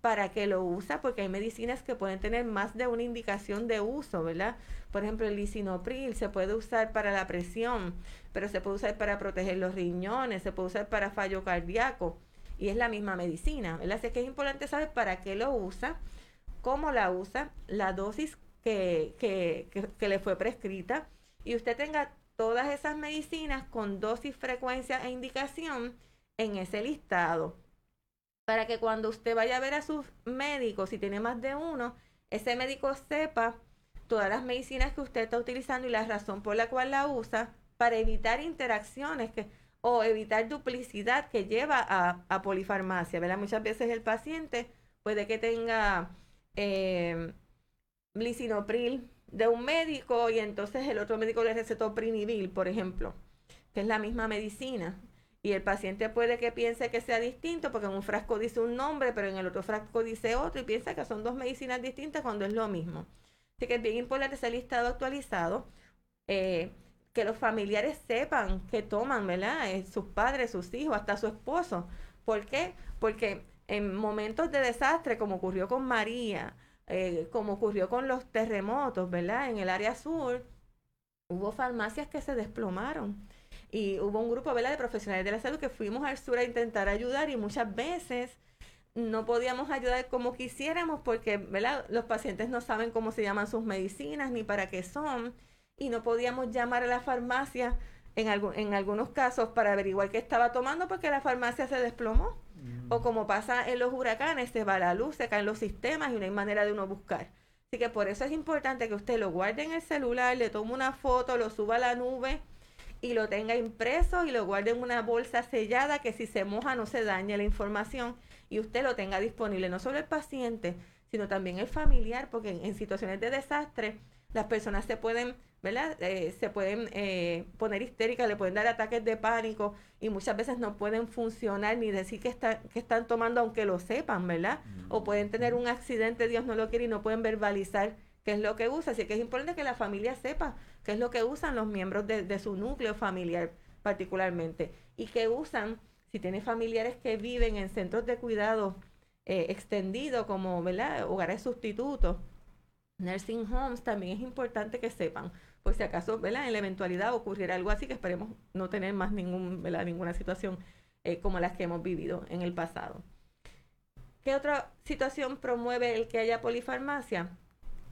para que lo usa, porque hay medicinas que pueden tener más de una indicación de uso, ¿verdad? Por ejemplo, el lisinopril se puede usar para la presión, pero se puede usar para proteger los riñones, se puede usar para fallo cardíaco, y es la misma medicina, ¿verdad? Así que es importante saber para qué lo usa, cómo la usa, la dosis que, que, que, que le fue prescrita, y usted tenga todas esas medicinas con dosis, frecuencia e indicación en ese listado. Para que cuando usted vaya a ver a sus médicos, si tiene más de uno, ese médico sepa todas las medicinas que usted está utilizando y la razón por la cual la usa para evitar interacciones o evitar duplicidad que lleva a, polifarmacia. ¿verdad? Muchas veces el paciente puede que tenga eh, lisinopril de un médico y entonces el otro médico le recetó prinibil, por ejemplo, que es la misma medicina. Y el paciente puede que piense que sea distinto porque en un frasco dice un nombre, pero en el otro frasco dice otro y piensa que son dos medicinas distintas cuando es lo mismo. Así que es bien importante ese listado actualizado, eh, que los familiares sepan que toman, ¿verdad? Eh, sus padres, sus hijos, hasta su esposo. ¿Por qué? Porque en momentos de desastre, como ocurrió con María, eh, como ocurrió con los terremotos, ¿verdad? En el área sur, hubo farmacias que se desplomaron y hubo un grupo de profesionales de la salud que fuimos al sur a intentar ayudar y muchas veces no podíamos ayudar como quisiéramos porque ¿verdad? los pacientes no saben cómo se llaman sus medicinas ni para qué son y no podíamos llamar a la farmacia en, en algunos casos para averiguar qué estaba tomando porque la farmacia se desplomó. O mm. como pasa en los huracanes, se va la luz, se caen los sistemas y no hay manera de uno buscar. Así que por eso es importante que usted lo guarde en el celular, le tome una foto, lo suba a la nube y lo tenga impreso y lo guarde en una bolsa sellada que si se moja no se dañe la información y usted lo tenga disponible no solo el paciente, sino también el familiar, porque en, situaciones de desastre las personas se pueden, ¿verdad? Eh, se pueden eh, poner histéricas, le pueden dar ataques de pánico y muchas veces no pueden funcionar ni decir que, está, que están tomando aunque lo sepan, ¿verdad? O pueden tener un accidente, Dios no lo quiere, y no pueden verbalizar qué es lo que usa. Así que es importante que la familia sepa qué es lo que usan los miembros de, su núcleo familiar particularmente y que usan, si tiene familiares que viven en centros de cuidado eh, extendido como ¿verdad? hogares sustitutos, nursing homes, también es importante que sepan, por si acaso ¿verdad? en la eventualidad ocurriera algo así, que esperemos no tener más ningún, ¿verdad? ninguna situación eh, como las que hemos vivido en el pasado. ¿Qué otra situación promueve el que haya polifarmacia?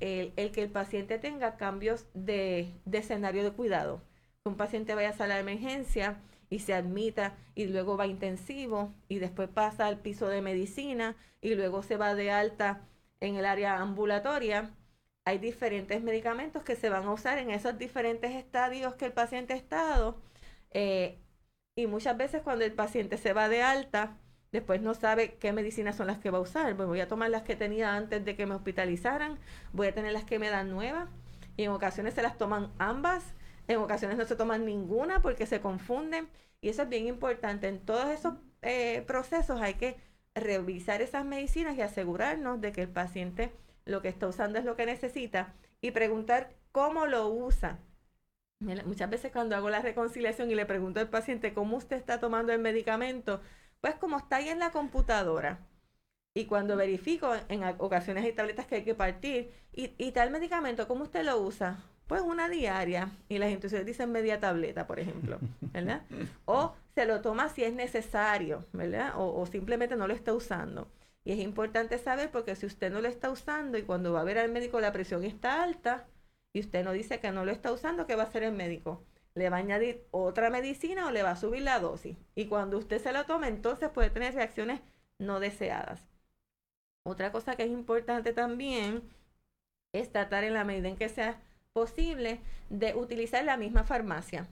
El, que el paciente tenga cambios de, escenario de cuidado. Un paciente vaya a sala de emergencia y se admita y luego va intensivo y después pasa al piso de medicina y luego se va de alta en el área ambulatoria. Hay diferentes medicamentos que se van a usar en esos diferentes estadios que el paciente ha estado. Eh, y muchas veces cuando el paciente se va de alta, Después no sabe qué medicinas son las que va a usar. Pues voy a tomar las que tenía antes de que me hospitalizaran, voy a tener las que me dan nuevas. Y en ocasiones se las toman ambas, en ocasiones no se toman ninguna porque se confunden. Y eso es bien importante. En todos esos eh, procesos hay que revisar esas medicinas y asegurarnos de que el paciente lo que está usando es lo que necesita y preguntar cómo lo usa. Muchas veces cuando hago la reconciliación y le pregunto al paciente cómo usted está tomando el medicamento, pues como está ahí en la computadora, y cuando verifico, en ocasiones hay tabletas que hay que partir, y, tal medicamento, ¿cómo usted lo usa? Pues una diaria, y las instituciones dicen media tableta, por ejemplo, <laughs> ¿verdad? O se lo toma si es necesario, ¿verdad? O, o simplemente no lo está usando. Y es importante saber porque si usted no lo está usando y cuando va a ver al médico la presión está alta y usted no dice que no lo está usando, ¿qué va a hacer el médico? Le va a añadir otra medicina o le va a subir la dosis. Y cuando usted se lo toma, entonces puede tener reacciones no deseadas. Otra cosa que es importante también es tratar en la medida en que sea posible de utilizar la misma farmacia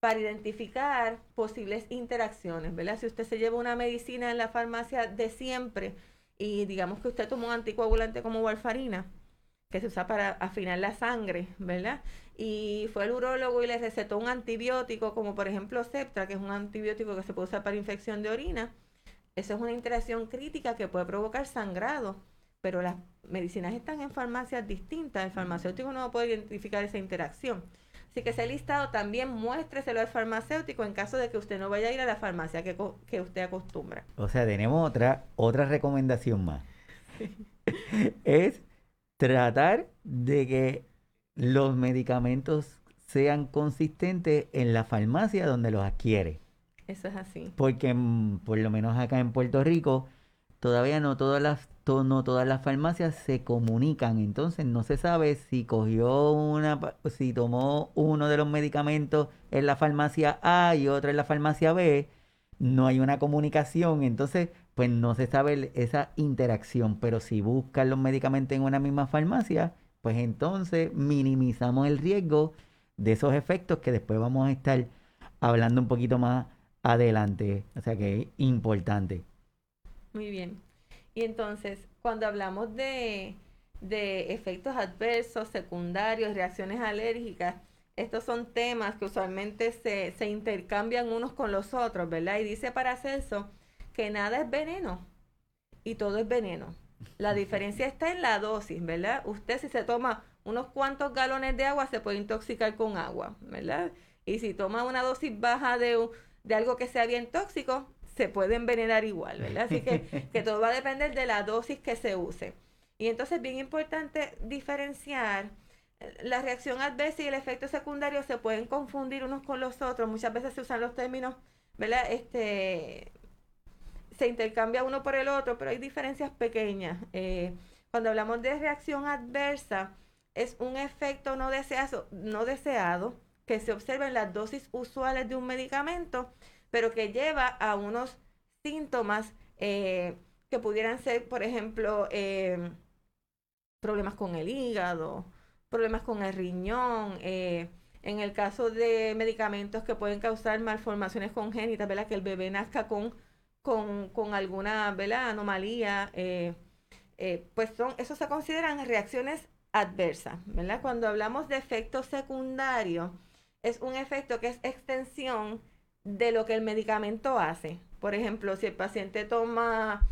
para identificar posibles interacciones, ¿verdad? Si usted se lleva una medicina en la farmacia de siempre y digamos que usted toma un anticoagulante como warfarina, que se usa para afinar la sangre, ¿verdad? Y fue el urólogo y le recetó un antibiótico, como por ejemplo Septra, que es un antibiótico que se puede usar para infección de orina. Eso es una interacción crítica que puede provocar sangrado, pero las medicinas están en farmacias distintas. El farmacéutico no puede identificar esa interacción. Así que ese listado también muéstreselo al farmacéutico en caso de que usted no vaya a ir a la farmacia que, que usted acostumbra. O sea, tenemos otra, otra recomendación más. <laughs> es tratar de que los medicamentos sean consistentes en la farmacia donde los adquiere. Eso es así. Porque mm, por lo menos acá en Puerto Rico todavía no todas las no todas las farmacias se comunican, entonces no se sabe si cogió una si tomó uno de los medicamentos en la farmacia A y otro en la farmacia B, no hay una comunicación, entonces pues no se sabe esa interacción, pero si buscan los medicamentos en una misma farmacia, pues entonces minimizamos el riesgo de esos efectos que después vamos a estar hablando un poquito más adelante, o sea que es importante. Muy bien. Y entonces, cuando hablamos de, de efectos adversos, secundarios, reacciones alérgicas, estos son temas que usualmente se, se intercambian unos con los otros, ¿verdad? Y dice para Paracelso que nada es veneno y todo es veneno. La diferencia está en la dosis, ¿verdad? Usted si se toma unos cuantos galones de agua se puede intoxicar con agua, ¿verdad? Y si toma una dosis baja de, de algo que sea bien tóxico, se puede envenenar igual, ¿verdad? Así que, <laughs> que todo va a depender de la dosis que se use. Y entonces bien importante diferenciar la reacción adversa y el efecto secundario se pueden confundir unos con los otros. Muchas veces se usan los términos, ¿verdad? Este, se intercambia uno por el otro, pero hay diferencias pequeñas. Eh, cuando hablamos de reacción adversa, es un efecto no deseado, no deseado que se observa en las dosis usuales de un medicamento, pero que lleva a unos síntomas eh, que pudieran ser, por ejemplo, eh, problemas con el hígado, problemas con el riñón, eh, en el caso de medicamentos que pueden causar malformaciones congénitas, ¿verdad? Que el bebé nazca con, con, alguna ¿verdad? anomalía, eh, eh, pues son, eso se consideran reacciones adversas, ¿verdad? Cuando hablamos de efecto secundario, es un efecto que es extensión de lo que el medicamento hace. Por ejemplo, si el paciente toma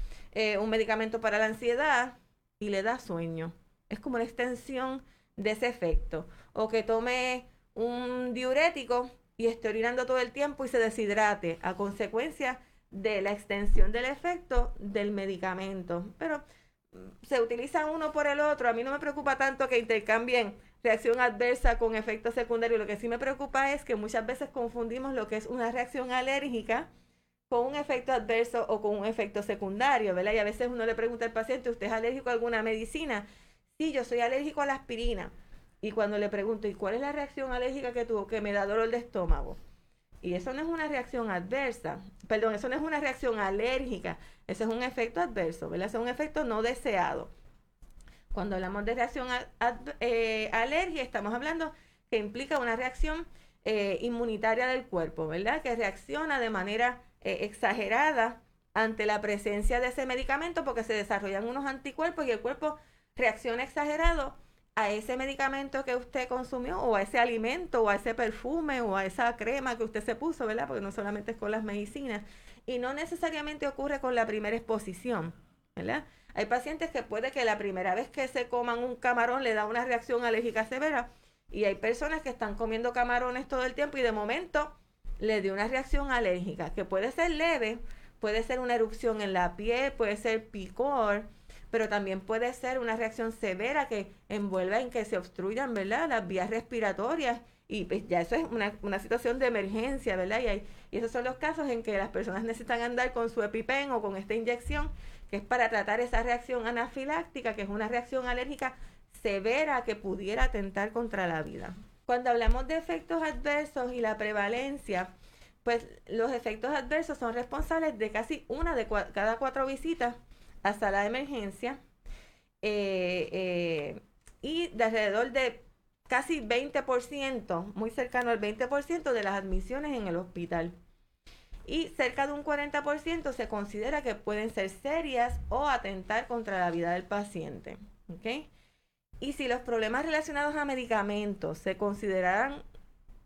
un medicamento para la ansiedad y le da sueño, es como una extensión de ese efecto. O que tome un diurético y esté orinando todo el tiempo y se deshidrate a consecuencia de la extensión del efecto del medicamento. Pero mm, se utilizan uno por el otro. A mí no me preocupa tanto que intercambien reacción adversa con efecto secundario. Lo que sí me preocupa es que muchas veces confundimos lo que es una reacción alérgica con un efecto adverso o con un efecto secundario, ¿verdad? Y a veces uno le pregunta al paciente, ¿usted es alérgico a alguna medicina? sí, yo soy alérgico a la aspirina. Y cuando le pregunto, ¿y cuál es la reacción alérgica que tuvo? Que me da dolor de estómago. Y eso no es una reacción adversa, perdón, eso no es una reacción alérgica, eso es un efecto adverso, ¿verdad? es un efecto no deseado. Cuando hablamos de reacción eh, alergia, estamos hablando que implica una reacción eh, inmunitaria del cuerpo, ¿verdad? Que reacciona de manera eh, exagerada ante la presencia de ese medicamento porque se desarrollan unos anticuerpos y el cuerpo reacciona exagerado a ese medicamento que usted consumió o a ese alimento o a ese perfume o a esa crema que usted se puso, ¿verdad? Porque no solamente es con las medicinas y no necesariamente ocurre con la primera exposición, ¿verdad? Hay pacientes que puede que la primera vez que se coman un camarón le da una reacción alérgica severa y hay personas que están comiendo camarones todo el tiempo y de momento le dio una reacción alérgica que puede ser leve, puede ser una erupción en la piel, puede ser picor, pero también puede ser una reacción severa que envuelva en que se obstruyan, ¿verdad? Las vías respiratorias y pues, ya eso es una, situación de emergencia, ¿verdad? Y, y esos son los casos en que las personas necesitan andar con su EpiPen o con esta inyección, que es para tratar esa reacción anafiláctica, que es una reacción alérgica severa que pudiera atentar contra la vida. Cuando hablamos de efectos adversos y la prevalencia, pues los efectos adversos son responsables de casi una de cada cuatro visitas hasta la emergencia eh, eh, y de alrededor de casi 20%, muy cercano al 20% de las admisiones en el hospital. Y cerca de un 40% se considera que pueden ser serias o atentar contra la vida del paciente. Y si los problemas relacionados a medicamentos se consideraran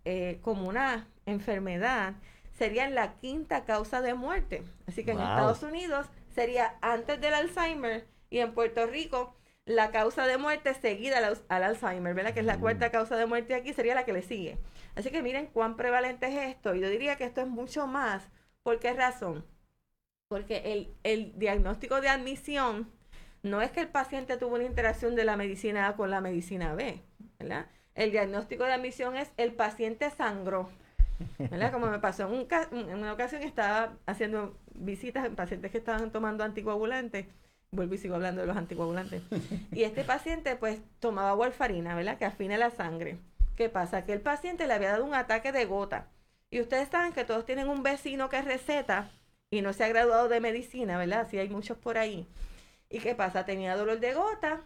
eh, como una enfermedad, serían la quinta causa de muerte. Así que en Estados Unidos sería antes del Alzheimer y en Puerto Rico la causa de muerte seguida al, Alzheimer, ¿verdad? Que es la cuarta causa de muerte aquí, sería la que le sigue. Así que miren cuán prevalente es esto. Y yo diría que esto es mucho más. ¿Por qué razón? Porque el, el diagnóstico de admisión no es que el paciente tuvo una interacción de la medicina A con la medicina B, ¿verdad? El diagnóstico de admisión es el paciente sangró, ¿verdad? Como me pasó en, en una ocasión, estaba haciendo visitas en pacientes que estaban tomando anticoagulantes. Vuelvo y sigo hablando de los anticoagulantes. Y <laughs> este paciente, pues, tomaba warfarina, ¿verdad? Que afina la sangre. ¿Qué pasa? Que el paciente le había dado un ataque de gota. Y ustedes saben que todos tienen un vecino que receta y no se ha graduado de medicina, ¿verdad? Sí, hay muchos por ahí. ¿Y qué pasa? Tenía dolor de gota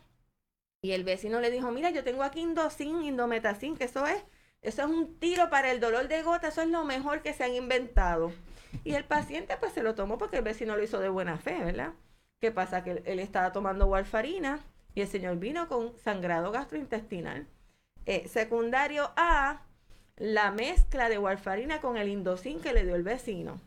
y el vecino le dijo, mira, yo tengo aquí indocin, indometacin, que eso es, eso es un tiro para el dolor de gota, eso es lo mejor que se han inventado. Y el paciente pues se lo tomó porque el vecino lo hizo de buena fe, ¿verdad? ¿Qué pasa? Que él, estaba tomando warfarina y el señor vino con sangrado gastrointestinal. Eh, secundario a la mezcla de warfarina con el indocin que le dio el vecino.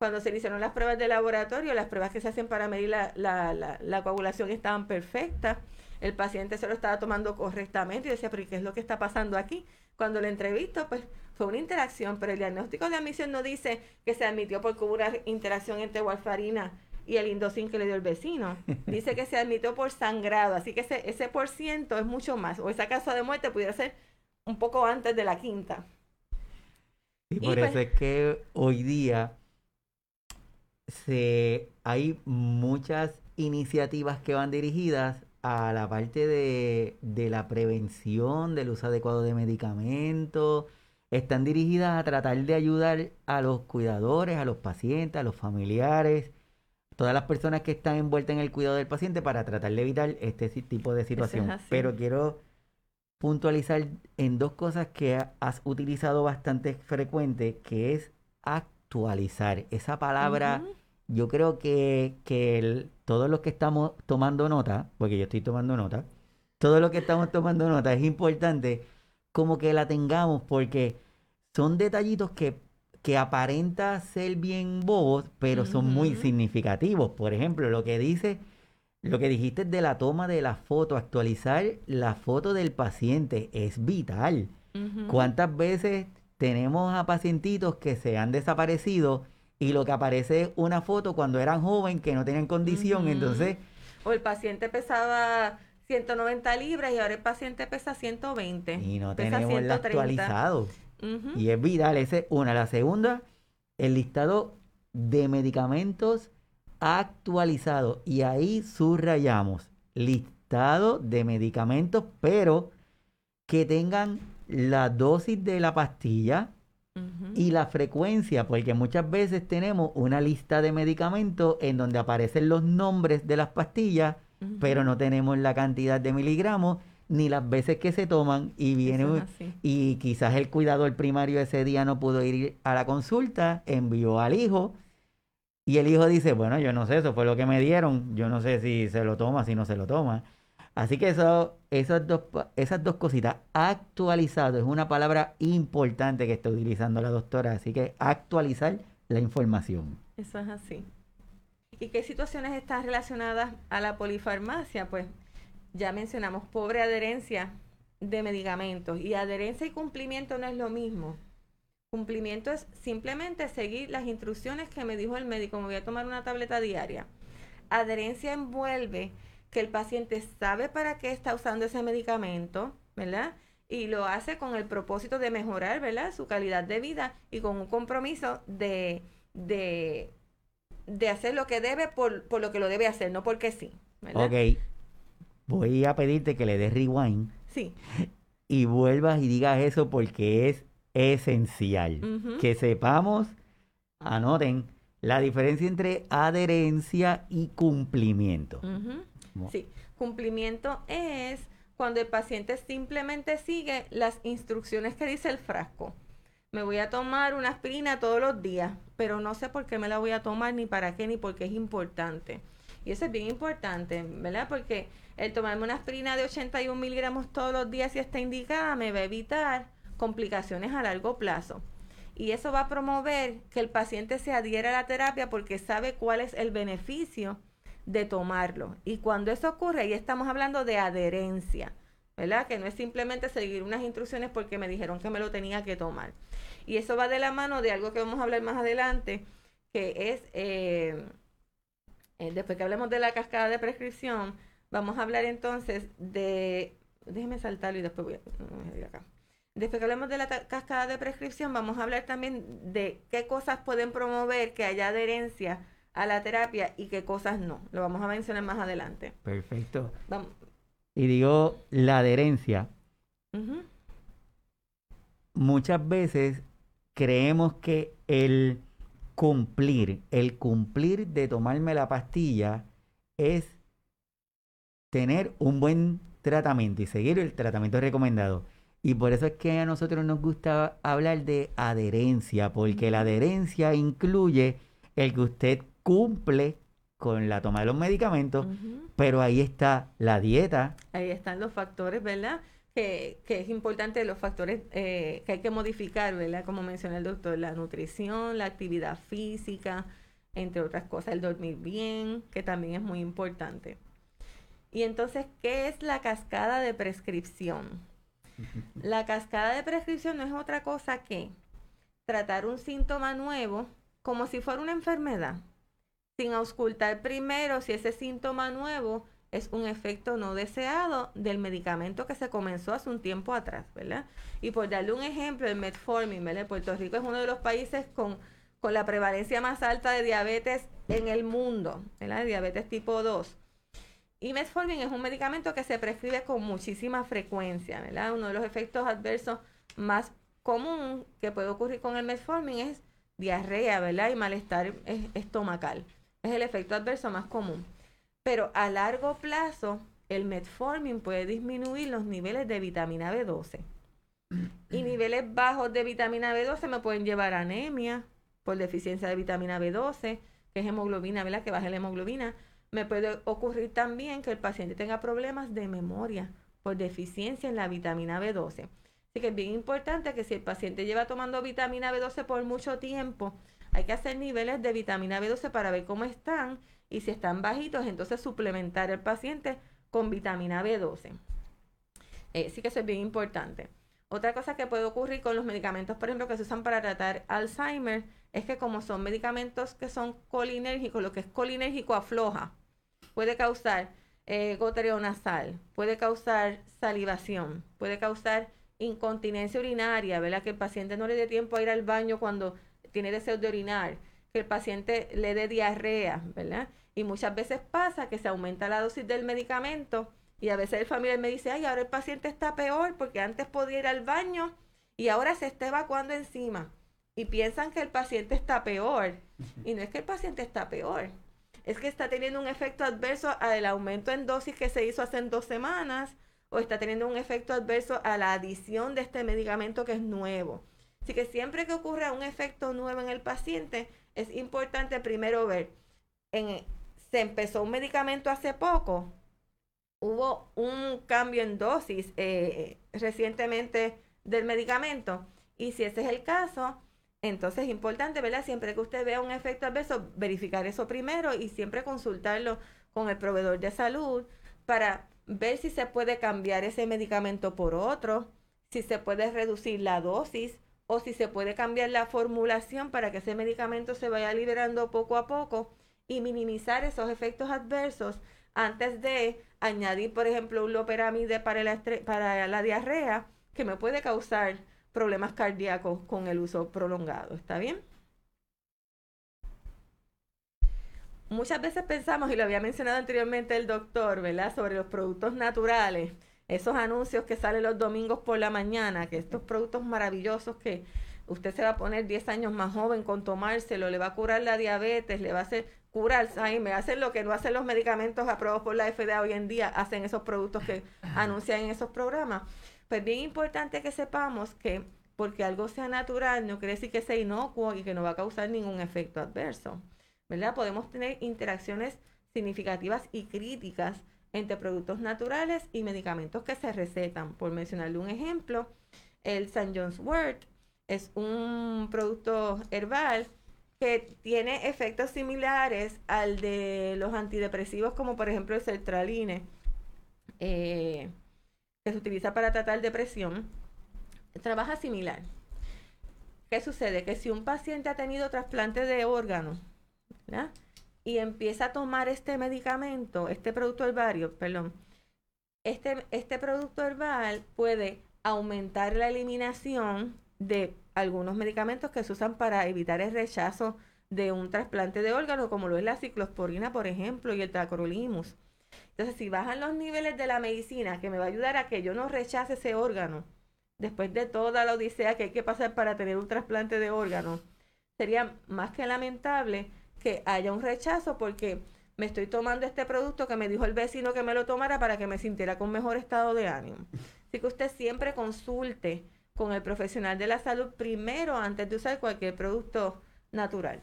Cuando se le hicieron las pruebas de laboratorio, las pruebas que se hacen para medir la, la coagulación estaban perfectas. El paciente se lo estaba tomando correctamente y decía, pero ¿qué es lo que está pasando aquí? Cuando le entrevisto, pues fue una interacción, pero el diagnóstico de admisión no dice que se admitió porque hubo una interacción entre warfarina y el indocin que le dio el vecino. <laughs> Dice que se admitió por sangrado, así que ese, ese por ciento es mucho más. O esa causa de muerte pudiera ser un poco antes de la quinta. Y por eso pues es que hoy día se, hay muchas iniciativas que van dirigidas a la parte de, la prevención, del uso adecuado de medicamentos, están dirigidas a tratar de ayudar a los cuidadores, a los pacientes, a los familiares, todas las personas que están envueltas en el cuidado del paciente para tratar de evitar este tipo de situación. Pero quiero puntualizar en dos cosas que has utilizado bastante frecuente, que es actualizar. Esa palabra yo creo que, que todos los que estamos tomando nota, porque yo estoy tomando nota, todos los que estamos tomando nota es importante como que la tengamos porque son detallitos que, que aparenta ser bien bobos, pero son muy significativos. Por ejemplo, lo que dice, lo que dijiste de la toma de la foto, actualizar la foto del paciente es vital. ¿Cuántas veces tenemos a pacientitos que se han desaparecido? Y lo que aparece es una foto cuando eran jóvenes que no tenían condición, entonces... O el paciente pesaba 190 libras y ahora el paciente pesa 120. Y no tenemos el actualizado. Y es vital, esa es una. La segunda, el listado de medicamentos actualizado. Y ahí subrayamos, listado de medicamentos, pero que tengan la dosis de la pastilla, y la frecuencia, porque muchas veces tenemos una lista de medicamentos en donde aparecen los nombres de las pastillas, pero no tenemos la cantidad de miligramos ni las veces que se toman y viene y quizás el cuidador primario ese día no pudo ir a la consulta, envió al hijo y el hijo dice, bueno, yo no sé, eso fue lo que me dieron, yo no sé si se lo toma, si no se lo toma. Así que eso, esas, dos, esas dos cositas, actualizado es una palabra importante que está utilizando la doctora, así que actualizar la información. Eso es así. ¿Y qué situaciones están relacionadas a la polifarmacia? Pues ya mencionamos pobre adherencia de medicamentos y adherencia y cumplimiento no es lo mismo. Cumplimiento es simplemente seguir las instrucciones que me dijo el médico, me voy a tomar una tableta diaria. Adherencia envuelve que el paciente sabe para qué está usando ese medicamento, ¿verdad? Y lo hace con el propósito de mejorar, ¿verdad? Su calidad de vida y con un compromiso de, de, hacer lo que debe por, lo que lo debe hacer, no porque sí. ¿verdad? Ok. Voy a pedirte que le des rewind. Sí. Y vuelvas y digas eso porque es esencial. Que sepamos, anoten, la diferencia entre adherencia y cumplimiento. Sí, cumplimiento es cuando el paciente simplemente sigue las instrucciones que dice el frasco. Me voy a tomar una aspirina todos los días, pero no sé por qué me la voy a tomar, ni para qué, ni por qué es importante. Y eso es bien importante, ¿verdad? Porque el tomarme una aspirina de 81 miligramos todos los días, si está indicada, me va a evitar complicaciones a largo plazo. Y eso va a promover que el paciente se adhiera a la terapia porque sabe cuál es el beneficio de tomarlo. Y cuando eso ocurre, ahí estamos hablando de adherencia, ¿verdad? Que no es simplemente seguir unas instrucciones porque me dijeron que me lo tenía que tomar. Y eso va de la mano de algo que vamos a hablar más adelante, que es, eh, eh, después que hablemos de la cascada de prescripción, vamos a hablar entonces de, déjeme saltarlo y después voy a, ir acá. Después que hablemos de la cascada de prescripción, vamos a hablar también de qué cosas pueden promover que haya adherencia a la terapia y qué cosas no. Lo vamos a mencionar más adelante. Perfecto. Y digo, la adherencia. Muchas veces creemos que el cumplir, el cumplir de tomarme la pastilla es tener un buen tratamiento y seguir el tratamiento recomendado. Y por eso es que a nosotros nos gusta hablar de adherencia, porque la adherencia incluye el que usted cumple con la toma de los medicamentos, pero ahí está la dieta. Ahí están los factores, ¿verdad? Que, que es importante los factores eh, que hay que modificar, ¿verdad? Como menciona el doctor, la nutrición, la actividad física, entre otras cosas, el dormir bien, que también es muy importante. Y entonces, ¿qué es la cascada de prescripción? La cascada de prescripción no es otra cosa que tratar un síntoma nuevo como si fuera una enfermedad, sin auscultar primero si ese síntoma nuevo es un efecto no deseado del medicamento que se comenzó hace un tiempo atrás, ¿verdad? Y por darle un ejemplo, el metformin, ¿verdad? Puerto Rico es uno de los países con, con la prevalencia más alta de diabetes en el mundo, ¿verdad? Diabetes tipo 2. Y metformin es un medicamento que se prescribe con muchísima frecuencia, ¿verdad? Uno de los efectos adversos más común que puede ocurrir con el metformin es diarrea, ¿verdad? Y malestar estomacal. Es el efecto adverso más común. Pero a largo plazo, el metformin puede disminuir los niveles de vitamina B12. Y niveles bajos de vitamina B12 me pueden llevar a anemia por deficiencia de vitamina B12, que es hemoglobina, ¿verdad? Que baja la hemoglobina me puede ocurrir también que el paciente tenga problemas de memoria por deficiencia en la vitamina B12. Así que es bien importante que si el paciente lleva tomando vitamina B12 por mucho tiempo, hay que hacer niveles de vitamina B12 para ver cómo están y si están bajitos, entonces suplementar al paciente con vitamina B12. Eh, sí que eso es bien importante. Otra cosa que puede ocurrir con los medicamentos, por ejemplo, que se usan para tratar Alzheimer, es que como son medicamentos que son colinérgicos, lo que es colinérgico afloja puede causar eh, nasal, puede causar salivación, puede causar incontinencia urinaria, ¿verdad? Que el paciente no le dé tiempo a ir al baño cuando tiene deseo de orinar, que el paciente le dé diarrea, ¿verdad? Y muchas veces pasa que se aumenta la dosis del medicamento y a veces el familiar me dice, ay, ahora el paciente está peor porque antes podía ir al baño y ahora se está evacuando encima. Y piensan que el paciente está peor. Y no es que el paciente está peor es que está teniendo un efecto adverso al aumento en dosis que se hizo hace dos semanas o está teniendo un efecto adverso a la adición de este medicamento que es nuevo. Así que siempre que ocurra un efecto nuevo en el paciente, es importante primero ver, en, se empezó un medicamento hace poco, hubo un cambio en dosis eh, recientemente del medicamento y si ese es el caso, entonces es importante, ¿verdad? Siempre que usted vea un efecto adverso, verificar eso primero y siempre consultarlo con el proveedor de salud para ver si se puede cambiar ese medicamento por otro, si se puede reducir la dosis o si se puede cambiar la formulación para que ese medicamento se vaya liberando poco a poco y minimizar esos efectos adversos antes de añadir, por ejemplo, un loperamide para la, para la diarrea que me puede causar problemas cardíacos con el uso prolongado. ¿Está bien? Muchas veces pensamos, y lo había mencionado anteriormente el doctor, ¿verdad? Sobre los productos naturales, esos anuncios que salen los domingos por la mañana, que estos productos maravillosos que usted se va a poner 10 años más joven con tomárselo, le va a curar la diabetes, le va a hacer curar Alzheimer, hacen lo que no hacen los medicamentos aprobados por la FDA hoy en día, hacen esos productos que <laughs> anuncian en esos programas. Pues bien importante que sepamos que porque algo sea natural no quiere decir que sea inocuo y que no va a causar ningún efecto adverso. ¿Verdad? Podemos tener interacciones significativas y críticas entre productos naturales y medicamentos que se recetan. Por mencionarle un ejemplo, el St. John's Wort es un producto herbal que tiene efectos similares al de los antidepresivos como por ejemplo el sertraline. Eh, que se utiliza para tratar depresión, trabaja similar. ¿Qué sucede? Que si un paciente ha tenido trasplante de órganos y empieza a tomar este medicamento, este producto herbario, perdón, este, este producto herbal puede aumentar la eliminación de algunos medicamentos que se usan para evitar el rechazo de un trasplante de órgano, como lo es la ciclosporina, por ejemplo, y el tacrolimus. Entonces, si bajan los niveles de la medicina, que me va a ayudar a que yo no rechace ese órgano, después de toda la odisea que hay que pasar para tener un trasplante de órgano, sería más que lamentable que haya un rechazo porque me estoy tomando este producto que me dijo el vecino que me lo tomara para que me sintiera con mejor estado de ánimo. Así que usted siempre consulte con el profesional de la salud primero antes de usar cualquier producto natural.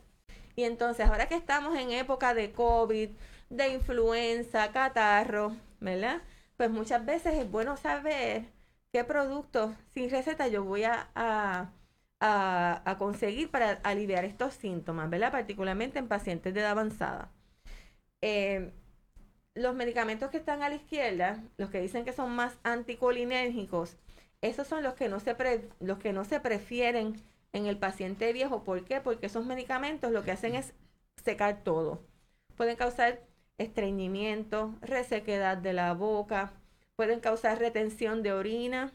Y entonces, ahora que estamos en época de COVID, de influenza, catarro, ¿verdad? Pues muchas veces es bueno saber qué productos sin receta yo voy a, a, conseguir para aliviar estos síntomas, ¿verdad? Particularmente en pacientes de edad avanzada. Eh, los medicamentos que están a la izquierda, los que dicen que son más anticolinérgicos, esos son los que no se, los que no se prefieren en el paciente viejo. ¿Por qué? Porque esos medicamentos lo que hacen es secar todo. Pueden causar estreñimiento, resequedad de la boca, pueden causar retención de orina,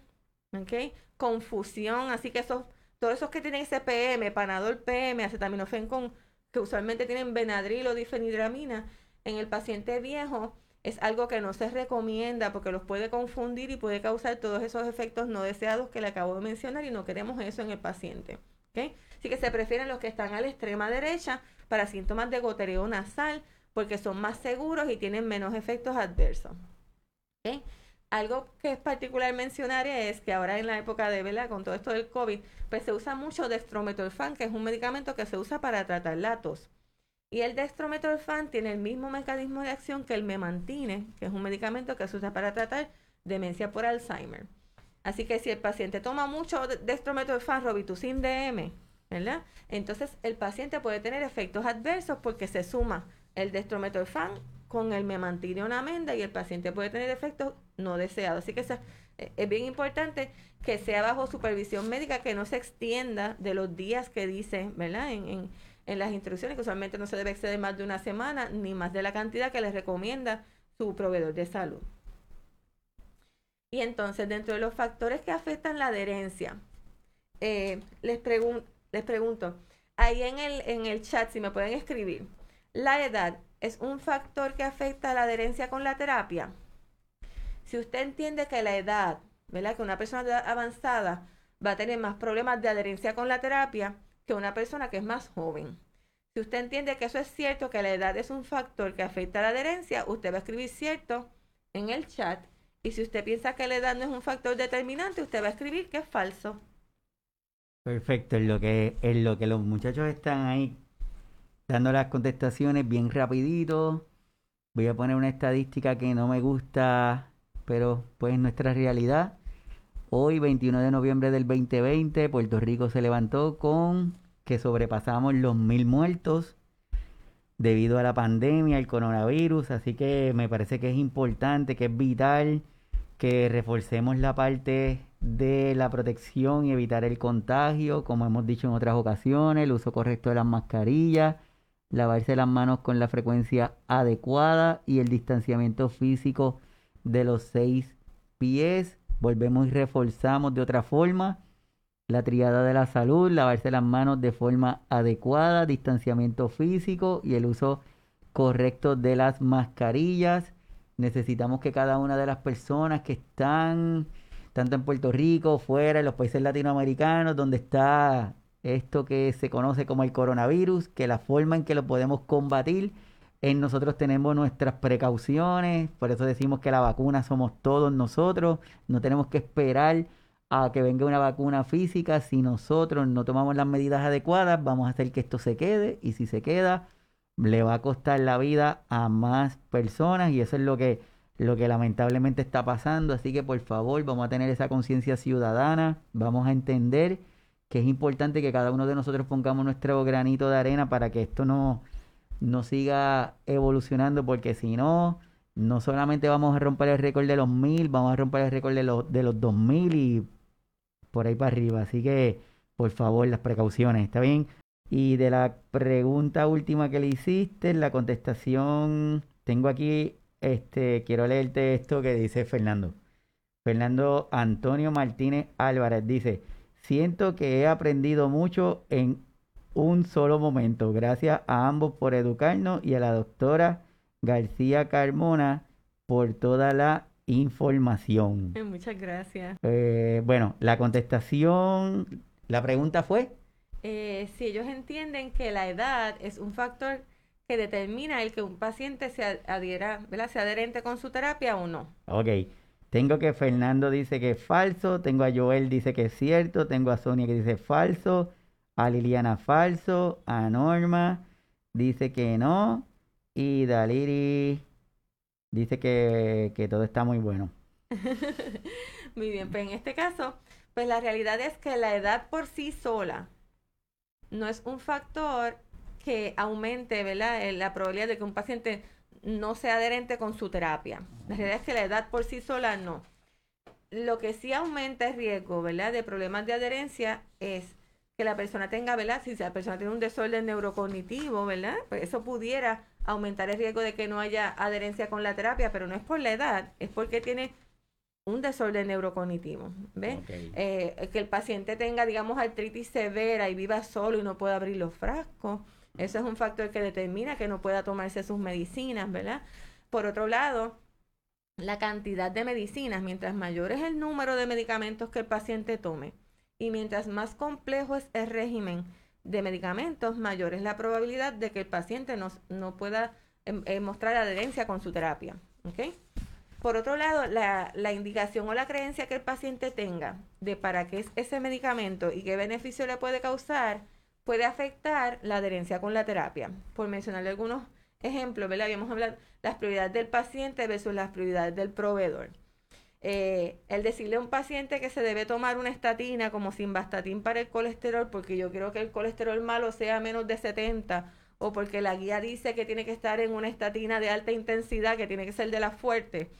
¿okay? confusión, así que esos, todos esos que tienen ese PM, panadol PM, acetaminofén con, que usualmente tienen Benadryl o difenidramina, en el paciente viejo es algo que no se recomienda porque los puede confundir y puede causar todos esos efectos no deseados que le acabo de mencionar y no queremos eso en el paciente. Así que se prefieren los que están a la extrema derecha para síntomas de gotereo nasal porque son más seguros y tienen menos efectos adversos. Algo que es particular mencionar es que ahora en la época de vela con todo esto del COVID, pues se usa mucho dextrometorfan, que es un medicamento que se usa para tratar la tos. Y el dextrometorfan tiene el mismo mecanismo de acción que el memantine, que es un medicamento que se usa para tratar demencia por Alzheimer. Así que si el paciente toma mucho dextrometorfan, robitussin DM, ¿verdad? Entonces el paciente puede tener efectos adversos porque se suma el dextrometorfan con el memantine o una amenda y el paciente puede tener efectos no deseados. Así que eh, es bien importante que sea bajo supervisión médica, que no se extienda de los días que dice, ¿verdad? en en las instrucciones, que usualmente no se debe exceder más de una semana ni más de la cantidad que les recomienda su proveedor de salud. Y entonces, dentro de los factores que afectan la adherencia, eh, les, les pregunto, ahí en el, en el chat, si me pueden escribir, ¿la edad es un factor que afecta la adherencia con la terapia? Si usted entiende que la edad, ¿verdad? Que una persona avanzada va a tener más problemas de adherencia con la terapia, que una persona que es más joven. Si usted entiende que eso es cierto, que la edad es un factor que afecta la adherencia, usted va a escribir cierto en el chat. Y si usted piensa que la edad no es un factor determinante, usted va a escribir que es falso. Perfecto, en lo que, en lo que los muchachos están ahí dando las contestaciones bien rapidito. Voy a poner una estadística que no me gusta, pero pues nuestra realidad. Hoy, 21 de noviembre del 2020, Puerto Rico se levantó con que sobrepasamos los mil muertos debido a la pandemia, el coronavirus, así que me parece que es importante, que es vital que reforcemos la parte de la protección y evitar el contagio, como hemos dicho en otras ocasiones, el uso correcto de las mascarillas, lavarse las manos con la frecuencia adecuada y el distanciamiento físico de los seis pies volvemos y reforzamos de otra forma la triada de la salud, lavarse las manos de forma adecuada, distanciamiento físico y el uso correcto de las mascarillas. Necesitamos que cada una de las personas que están, tanto en Puerto Rico, fuera, en los países latinoamericanos, donde está esto que se conoce como el coronavirus, que la forma en que lo podemos combatir en nosotros tenemos nuestras precauciones, por eso decimos que la vacuna somos todos nosotros, no tenemos que esperar a que venga una vacuna física, si nosotros no tomamos las medidas adecuadas, vamos a hacer que esto se quede y si se queda, le va a costar la vida a más personas y eso es lo que, lo que lamentablemente está pasando, así que por favor vamos a tener esa conciencia ciudadana, vamos a entender que es importante que cada uno de nosotros pongamos nuestro granito de arena para que esto no no siga evolucionando porque si no, no solamente vamos a romper el récord de los mil, vamos a romper el récord de los, de los 2000 y por ahí para arriba. Así que, por favor, las precauciones, ¿está bien? Y de la pregunta última que le hiciste, la contestación, tengo aquí, este, quiero leerte esto que dice Fernando. Fernando Antonio Martínez Álvarez dice, siento que he aprendido mucho en un solo momento. Gracias a ambos por educarnos y a la doctora García Carmona por toda la información. Muchas gracias. Eh, bueno, la contestación, la pregunta fue. Eh, si ellos entienden que la edad es un factor que determina el que un paciente se adhiera, ¿verdad? sea adherente con su terapia o no. Ok. Tengo que Fernando dice que es falso, tengo a Joel dice que es cierto, tengo a Sonia que dice falso, a Liliana falso, a Norma dice que no y Daliri dice que, que todo está muy bueno. <laughs> muy bien, pues en este caso, pues la realidad es que la edad por sí sola no es un factor que aumente ¿verdad? Eh, la probabilidad de que un paciente no sea adherente con su terapia. La realidad es que la edad por sí sola no. Lo que sí aumenta el riesgo ¿verdad? de problemas de adherencia es que la persona tenga, ¿verdad? Si la persona tiene un desorden neurocognitivo, ¿verdad? Pues eso pudiera aumentar el riesgo de que no haya adherencia con la terapia, pero no es por la edad, es porque tiene un desorden neurocognitivo, ¿ves? Eh, que el paciente tenga, digamos, artritis severa y viva solo y no pueda abrir los frascos, eso es un factor que determina que no pueda tomarse sus medicinas, ¿verdad? Por otro lado, la cantidad de medicinas, mientras mayor es el número de medicamentos que el paciente tome y mientras más complejo es el régimen de medicamentos, mayor es la probabilidad de que el paciente no, no pueda em, eh, mostrar adherencia con su terapia. ¿okay? Por otro lado, la, la, indicación o la creencia que el paciente tenga de para qué es ese medicamento y qué beneficio le puede causar puede afectar la adherencia con la terapia. Por mencionarle algunos ejemplos, ¿verdad? Habíamos hablado las prioridades del paciente versus las prioridades del proveedor. Eh, el decirle a un paciente que se debe tomar una estatina como simvastatin para el colesterol, porque yo quiero que el colesterol malo sea menos de 70, o porque la guía dice que tiene que estar en una estatina de alta intensidad, que tiene que ser de la fuerte,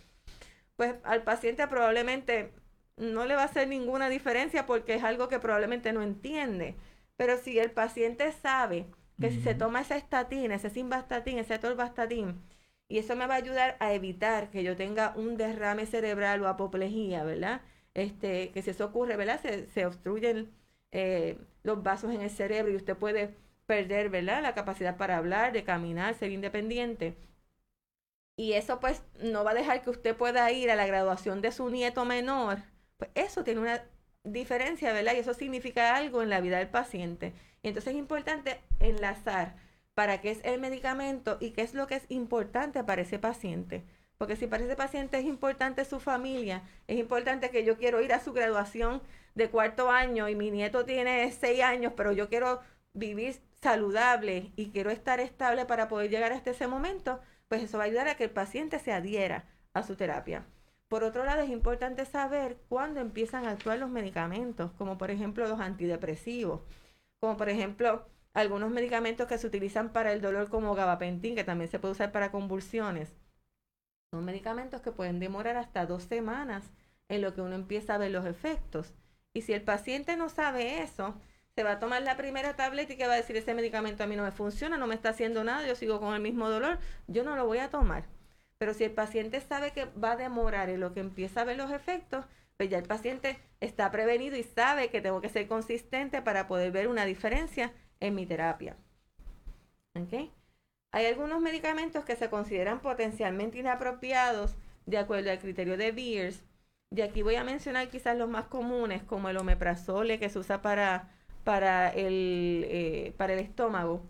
pues al paciente probablemente no le va a hacer ninguna diferencia porque es algo que probablemente no entiende. Pero si el paciente sabe que si se toma esa estatina, ese simvastatin, ese torvastatin, y eso me va a ayudar a evitar que yo tenga un derrame cerebral o apoplejía, ¿verdad? Este, que si eso ocurre, ¿verdad? Se, se obstruyen eh, los vasos en el cerebro y usted puede perder, ¿verdad? La capacidad para hablar, de caminar, ser independiente. Y eso pues no va a dejar que usted pueda ir a la graduación de su nieto menor. Pues eso tiene una diferencia, ¿verdad? Y eso significa algo en la vida del paciente. Y entonces es importante enlazar para qué es el medicamento y qué es lo que es importante para ese paciente. Porque si para ese paciente es importante su familia, es importante que yo quiero ir a su graduación de cuarto año y mi nieto tiene seis años, pero yo quiero vivir saludable y quiero estar estable para poder llegar hasta ese momento, pues eso va a ayudar a que el paciente se adhiera a su terapia. Por otro lado, es importante saber cuándo empiezan a actuar los medicamentos, como por ejemplo los antidepresivos, como por ejemplo algunos medicamentos que se utilizan para el dolor como gabapentin, que también se puede usar para convulsiones. Son medicamentos que pueden demorar hasta dos semanas en lo que uno empieza a ver los efectos. Y si el paciente no sabe eso, se va a tomar la primera tableta y que va a decir ese medicamento a mí no me funciona, no me está haciendo nada, yo sigo con el mismo dolor, yo no lo voy a tomar. Pero si el paciente sabe que va a demorar en lo que empieza a ver los efectos, pues ya el paciente está prevenido y sabe que tengo que ser consistente para poder ver una diferencia en mi terapia. Hay algunos medicamentos que se consideran potencialmente inapropiados de acuerdo al criterio de Beers. De aquí voy a mencionar quizás los más comunes, como el omeprazole que se usa para, para, el, eh, para el estómago.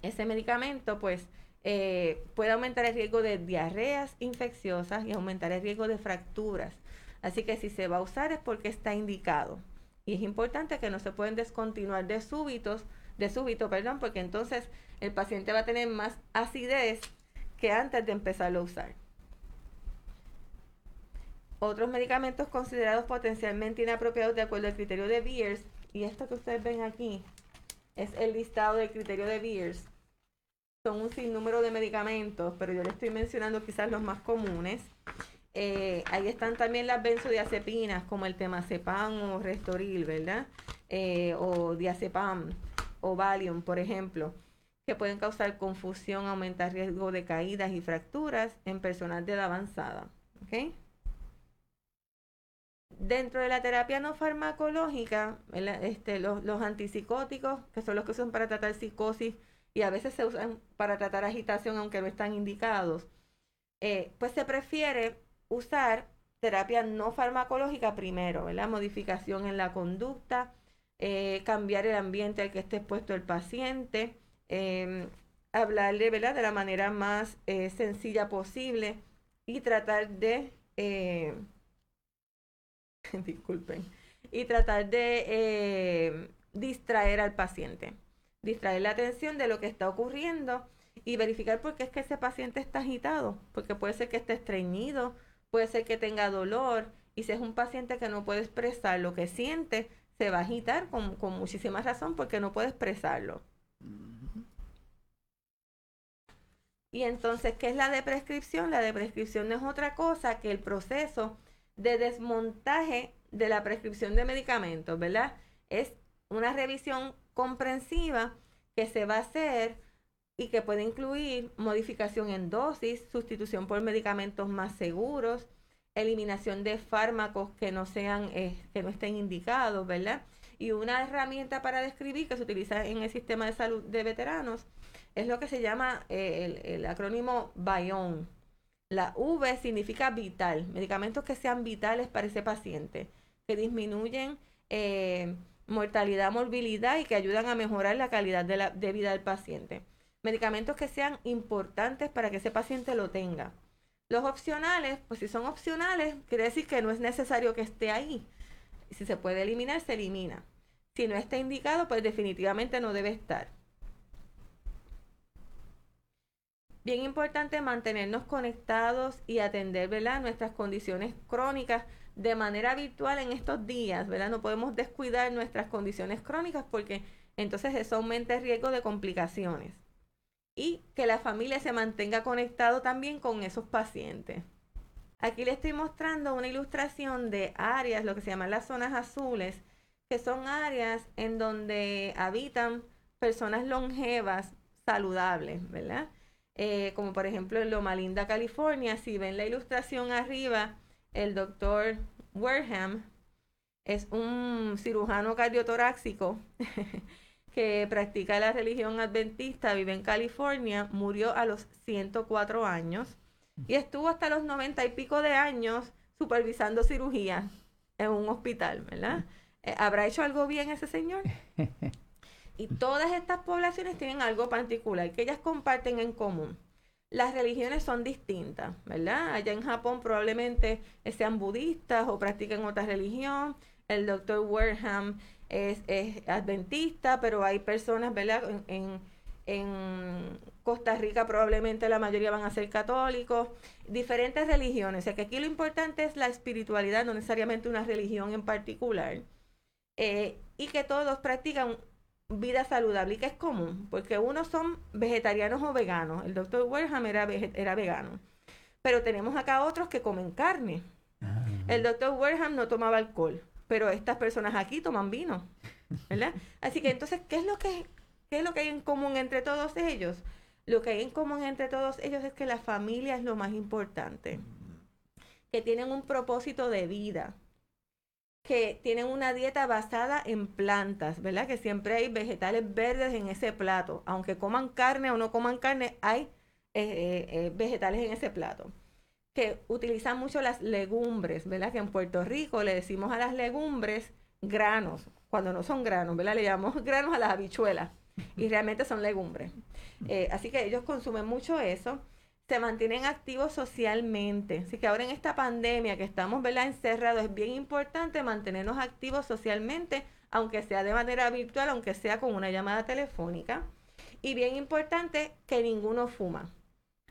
Ese medicamento, pues, eh, puede aumentar el riesgo de diarreas infecciosas y aumentar el riesgo de fracturas. Así que si se va a usar es porque está indicado. Y es importante que no se pueden descontinuar de súbitos, de súbito, perdón, porque entonces el paciente va a tener más acidez que antes de empezarlo a usar. Otros medicamentos considerados potencialmente inapropiados de acuerdo al criterio de Beers, y esto que ustedes ven aquí es el listado del criterio de Beers son un sinnúmero de medicamentos, pero yo le estoy mencionando quizás los más comunes. Eh, ahí están también las benzodiazepinas, como el temazepam o Restoril, ¿verdad? Eh, o diazepam o Valium, por ejemplo, que pueden causar confusión, aumentar riesgo de caídas y fracturas en personas de edad avanzada. ¿okay? Dentro de la terapia no farmacológica, este, los, los antipsicóticos, que son los que usan para tratar psicosis y a veces se usan para tratar agitación aunque no están indicados, eh, pues se prefiere usar terapia no farmacológica primero, ¿verdad? Modificación en la conducta, eh, cambiar el ambiente al que esté expuesto el paciente, em, hablarle, ¿verdad? De la manera más eh, sencilla posible y tratar de, <laughs> disculpen, y tratar de distraer al paciente, distraer la atención de lo que está ocurriendo y verificar por qué es que ese paciente está agitado, porque puede ser que esté estreñido, puede ser que tenga dolor, y si es un paciente que no puede expresar lo que siente, se va a agitar con, muchísima razón porque no puede expresarlo. Y entonces, ¿qué es la deprescripción? La deprescripción no es otra cosa que el proceso de desmontaje de la prescripción de medicamentos, ¿verdad? Es una revisión comprensiva que se va a hacer y que puede incluir modificación en dosis, sustitución por medicamentos más seguros, eliminación de fármacos que no sean eh, que no estén indicados, ¿verdad? Y una herramienta para describir que se utiliza en el sistema de salud de veteranos es lo que se llama eh, el, acrónimo BION. La V significa vital, medicamentos que sean vitales para ese paciente, que disminuyen eh, mortalidad, morbilidad y que ayudan a mejorar la calidad de, vida del paciente medicamentos que sean importantes para que ese paciente lo tenga. Los opcionales, pues si son opcionales, quiere decir que no es necesario que esté ahí. Si se puede eliminar, se elimina. Si no está indicado, pues definitivamente no debe estar. Bien importante mantenernos conectados y atender ¿verdad? nuestras condiciones crónicas de manera virtual en estos días. ¿verdad? No podemos descuidar nuestras condiciones crónicas porque entonces eso aumenta el riesgo de complicaciones y que la familia se mantenga conectado también con esos pacientes. Aquí le estoy mostrando una ilustración de áreas, lo que se llaman las zonas azules, que son áreas en donde habitan personas longevas, saludables, ¿verdad? Eh, como por ejemplo en Loma Linda, California, si ven la ilustración arriba, el doctor Wareham es un cirujano cardiotoráxico <laughs> que practica la religión adventista, vive en California, murió a los 104 años y estuvo hasta los 90 y pico de años supervisando cirugía en un hospital, ¿verdad? Eh, ¿Habrá hecho algo bien ese señor? <laughs> Y todas estas poblaciones tienen algo particular que ellas comparten en común. Las religiones son distintas, ¿verdad? Allá en Japón probablemente sean budistas o practiquen otra religión. El doctor Wareham es, adventista, pero hay personas, ¿verdad? En, Costa Rica probablemente la mayoría van a ser católicos, diferentes religiones. O sea que aquí lo importante es la espiritualidad, no necesariamente una religión en particular. Eh, y que todos practican vida saludable y que es común, porque unos son vegetarianos o veganos. El doctor Werham era, era vegano. Pero tenemos acá otros que comen carne. Ah. El doctor Werham no tomaba alcohol pero estas personas aquí toman vino, ¿verdad? <laughs> Así que entonces, ¿qué es lo que, qué es lo que hay en común entre todos ellos? Lo que hay en común entre todos ellos es que la familia es lo más importante, que tienen un propósito de vida, que tienen una dieta basada en plantas, ¿verdad? Que siempre hay vegetales verdes en ese plato, aunque coman carne o no coman carne, hay eh, eh, eh, vegetales en ese plato que utilizan mucho las legumbres, ¿verdad? Que en Puerto Rico le decimos a las legumbres granos, cuando no son granos, ¿verdad? Le llamamos <laughs> granos a las habichuelas y realmente son legumbres. Así que ellos consumen mucho eso, se mantienen activos socialmente. Así que ahora en esta pandemia que estamos, ¿verdad? Encerrados, es bien importante mantenernos activos socialmente, aunque sea de manera virtual, aunque sea con una llamada telefónica. Y bien importante que ninguno fuma.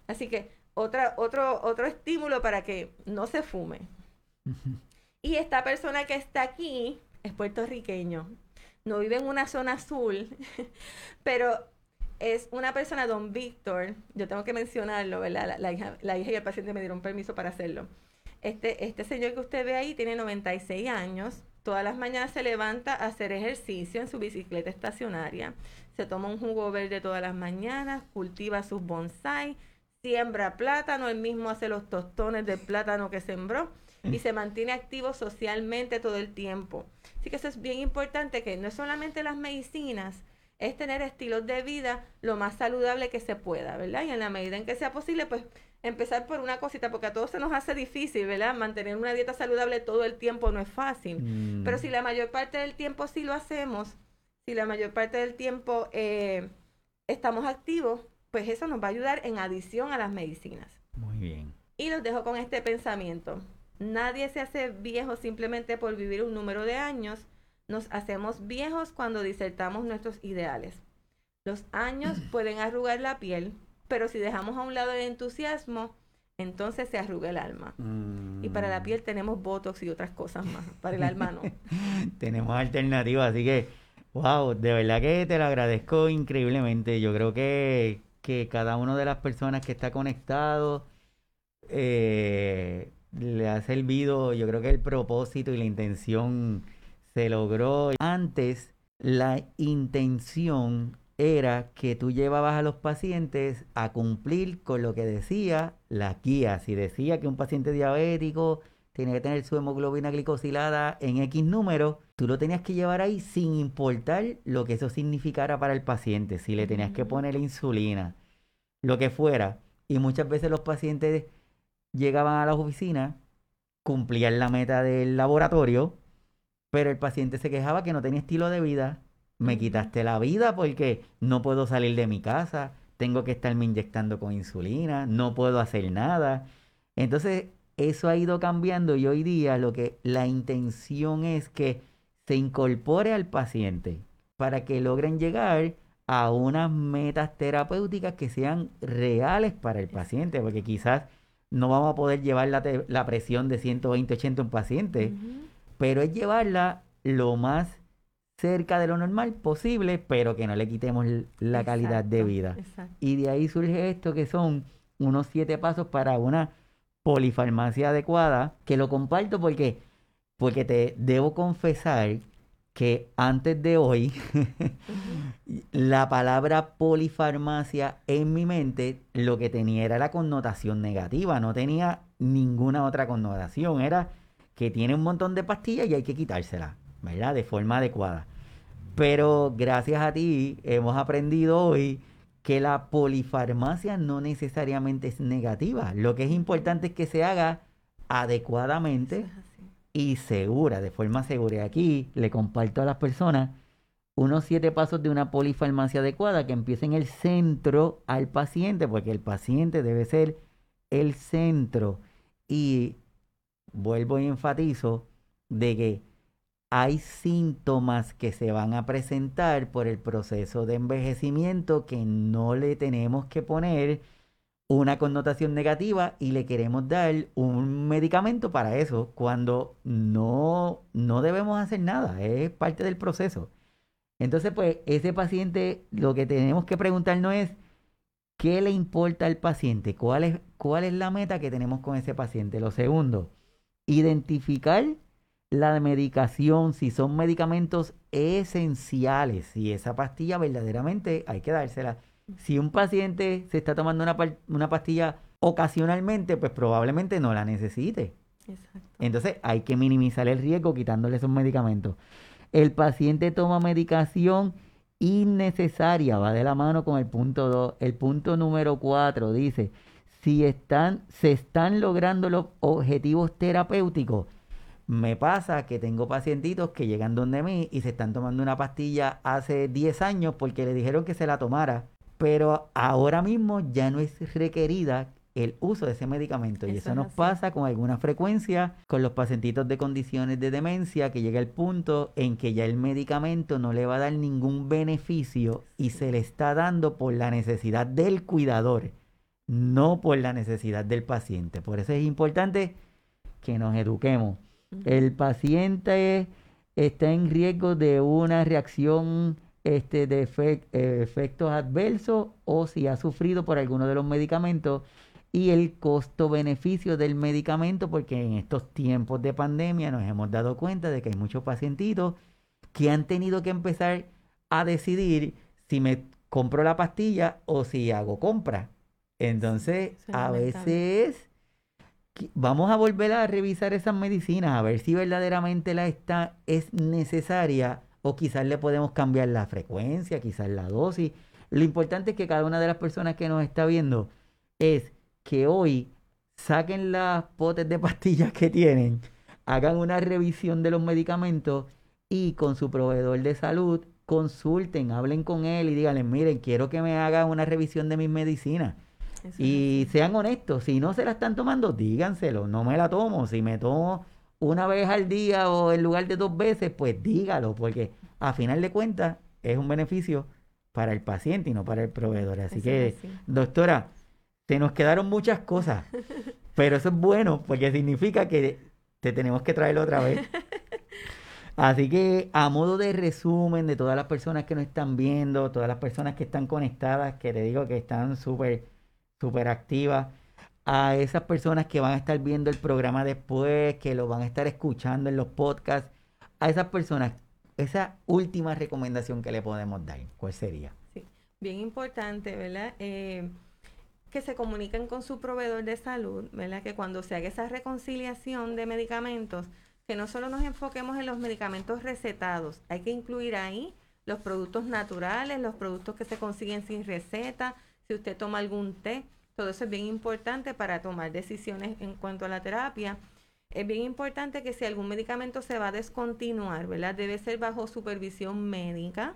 Así que otra, otro, otro estímulo para que no se fume. Y esta persona que está aquí es puertorriqueño. No vive en una zona azul, <laughs> pero es una persona, don Víctor, yo tengo que mencionarlo, ¿verdad? La, hija, y el paciente me dieron permiso para hacerlo. Este, este señor que usted ve ahí tiene 96 años, todas las mañanas se levanta a hacer ejercicio en su bicicleta estacionaria, se toma un jugo verde todas las mañanas, cultiva sus bonsai, siembra plátano, él mismo hace los tostones del plátano que sembró y se mantiene activo socialmente todo el tiempo. Así que eso es bien importante, que no es solamente las medicinas, es tener estilos de vida lo más saludable que se pueda, ¿verdad? Y en la medida en que sea posible, pues empezar por una cosita, porque a todos se nos hace difícil, ¿verdad? Mantener una dieta saludable todo el tiempo no es fácil, Mm. pero si la mayor parte del tiempo sí lo hacemos, si la mayor parte del tiempo eh, estamos activos, pues eso nos va a ayudar en adición a las medicinas. Muy bien. Y los dejo con este pensamiento. Nadie se hace viejo simplemente por vivir un número de años. Nos hacemos viejos cuando disertamos nuestros ideales. Los años pueden arrugar la piel, pero si dejamos a un lado el entusiasmo, entonces se arruga el alma. Y para la Mm. piel tenemos botox y otras cosas más. Para el alma no. <laughs> Tenemos alternativas, así que, wow, de verdad que te lo agradezco increíblemente. Yo creo que, que cada una de las personas que está conectado eh, le ha servido, yo creo que el propósito y la intención se logró. Antes, la intención era que tú llevabas a los pacientes a cumplir con lo que decía las guías. Si decía que un paciente diabético tenía que tener su hemoglobina glicosilada en X número, tú lo tenías que llevar ahí sin importar lo que eso significara para el paciente, si le tenías que poner insulina, lo que fuera. Y muchas veces los pacientes llegaban a las oficinas, cumplían la meta del laboratorio, pero el paciente se quejaba que no tenía estilo de vida. Me quitaste la vida porque no puedo salir de mi casa, tengo que estarme inyectando con insulina, no puedo hacer nada. Entonces, eso ha ido cambiando y hoy día lo que la intención es que se incorpore al paciente para que logren llegar a unas metas terapéuticas que sean reales para el paciente, porque quizás no vamos a poder llevar la, presión de 120, 80 a un paciente. Pero es llevarla lo más cerca de lo normal posible, pero que no le quitemos la calidad de vida. exacto. Y de ahí surge esto que son unos siete pasos para una polifarmacia adecuada, que lo comparto porque, porque te debo confesar que antes de hoy <laughs> la palabra polifarmacia en mi mente lo que tenía era la connotación negativa, no tenía ninguna otra connotación, era que tiene un montón de pastillas y hay que quitárselas, ¿verdad? De forma adecuada. Pero gracias a ti hemos aprendido hoy que la polifarmacia no necesariamente es negativa. Lo que es importante es que se haga adecuadamente y segura, de forma segura. Y aquí le comparto a las personas unos siete pasos de una polifarmacia adecuada que empiece en el centro al paciente, porque el paciente debe ser el centro. Y vuelvo y enfatizo de que hay síntomas que se van a presentar por el proceso de envejecimiento que no le tenemos que poner una connotación negativa y le queremos dar un medicamento para eso cuando no, no debemos hacer nada, es parte del proceso. Entonces, pues, ese paciente, lo que tenemos que preguntarnos es, ¿qué le importa al paciente? ¿Cuál es, cuál es la meta que tenemos con ese paciente? Lo segundo, identificar la medicación, si son medicamentos esenciales, si esa pastilla verdaderamente hay que dársela. Si un paciente se está tomando una, una pastilla ocasionalmente, pues probablemente no la necesite. Exacto. Entonces hay que minimizar el riesgo quitándole esos medicamentos. El paciente toma medicación innecesaria, va de la mano con el punto 2. El punto número 4 dice, si están, se están logrando los objetivos terapéuticos. Me pasa que tengo pacientitos que llegan donde mí y se están tomando una pastilla hace 10 años porque le dijeron que se la tomara, pero ahora mismo ya no es requerida el uso de ese medicamento. y Eso eso es nos así. pasa con alguna frecuencia con los pacientitos de condiciones de demencia que llega el punto en que ya el medicamento no le va a dar ningún beneficio y se le está dando por la necesidad del cuidador, no por la necesidad del paciente. Por eso es importante que nos eduquemos. El paciente está en riesgo de una reacción este, de eh, efectos adversos o si ha sufrido por alguno de los medicamentos y el costo-beneficio del medicamento, porque en estos tiempos de pandemia nos hemos dado cuenta de que hay muchos pacientitos que han tenido que empezar a decidir si me compro la pastilla o si hago compra. Entonces, a veces vamos a volver a revisar esas medicinas, a ver si verdaderamente la está, es necesaria o quizás le podemos cambiar la frecuencia, quizás la dosis. Lo importante es que cada una de las personas que nos está viendo es que hoy saquen las potes de <laughs> pastillas que tienen, hagan una revisión de los medicamentos y con su proveedor de salud consulten, hablen con él y díganle, miren, quiero que me haga una revisión de mis medicinas. Y sean honestos, si no se la están tomando, díganselo, no me la tomo. Si me tomo una vez al día o en lugar de dos veces, pues dígalo, porque a final de cuentas es un beneficio para el paciente y no para el proveedor. Así que, doctora, te nos quedaron muchas cosas, pero eso es bueno porque significa que te tenemos que traer otra vez. <laughs> Así que a modo de resumen de todas las personas que nos están viendo, todas las personas que están conectadas, que le digo que están súper, súper activas, a esas personas que van a estar viendo el programa después, que lo van a estar escuchando en los podcasts, a esas personas, esa última recomendación que le podemos dar, ¿cuál sería? Bien importante, ¿verdad? Eh, que se comuniquen con su proveedor de salud, ¿verdad? Que cuando se haga esa reconciliación de medicamentos, que no solo nos enfoquemos en los medicamentos recetados, hay que incluir ahí los productos naturales, los productos que se consiguen sin receta, si usted toma algún té, todo eso es bien importante para tomar decisiones en cuanto a la terapia. Es bien importante que si algún medicamento se va a descontinuar, ¿verdad? Debe ser bajo supervisión médica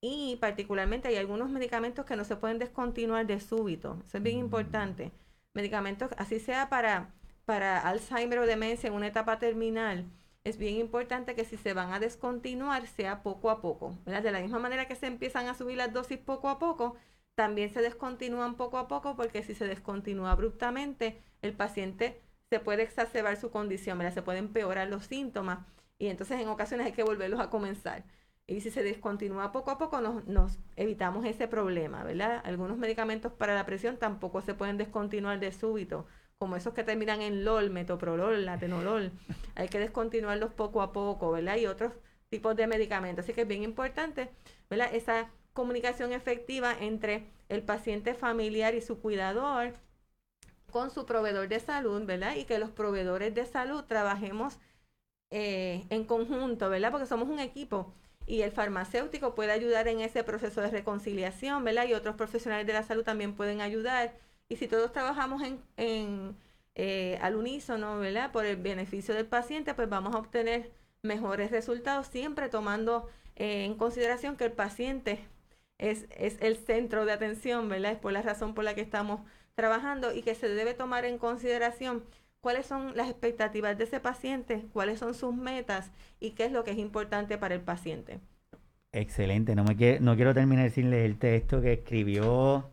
y particularmente hay algunos medicamentos que no se pueden descontinuar de súbito. Eso es bien mm. importante. Medicamentos, así sea para para Alzheimer o demencia en una etapa terminal, es bien importante que si se van a descontinuar sea poco a poco. De la misma manera que se empiezan a subir las dosis poco a poco, también se descontinúan poco a poco porque si se descontinúa abruptamente, el paciente se puede exacerbar su condición, se pueden empeorar los síntomas y entonces en ocasiones hay que volverlos a comenzar. Y si se descontinúa poco a poco, nos, nos, evitamos ese problema, ¿verdad? Algunos medicamentos para la presión tampoco se pueden descontinuar de súbito como esos que terminan en LOL, metoprolol, latenolol, <laughs> hay que descontinuarlos poco a poco, ¿verdad? Y otros tipos de medicamentos. Así que es bien importante, ¿verdad? Esa comunicación efectiva entre el paciente familiar y su cuidador con su proveedor de salud, ¿verdad? Y que los proveedores de salud trabajemos eh, en conjunto, ¿verdad? Porque somos un equipo y el farmacéutico puede ayudar en ese proceso de reconciliación, ¿verdad? Y otros profesionales de la salud también pueden ayudar y si todos trabajamos en, eh, al unísono, ¿verdad? Por el beneficio del paciente, pues vamos a obtener mejores resultados, siempre tomando eh, en consideración que el paciente es, es el centro de atención, ¿verdad? Es por la razón por la que estamos trabajando y que se debe tomar en consideración cuáles son las expectativas de ese paciente, cuáles son sus metas y qué es lo que es importante para el paciente. Excelente, no, me no quiero terminar sin leer el texto que escribió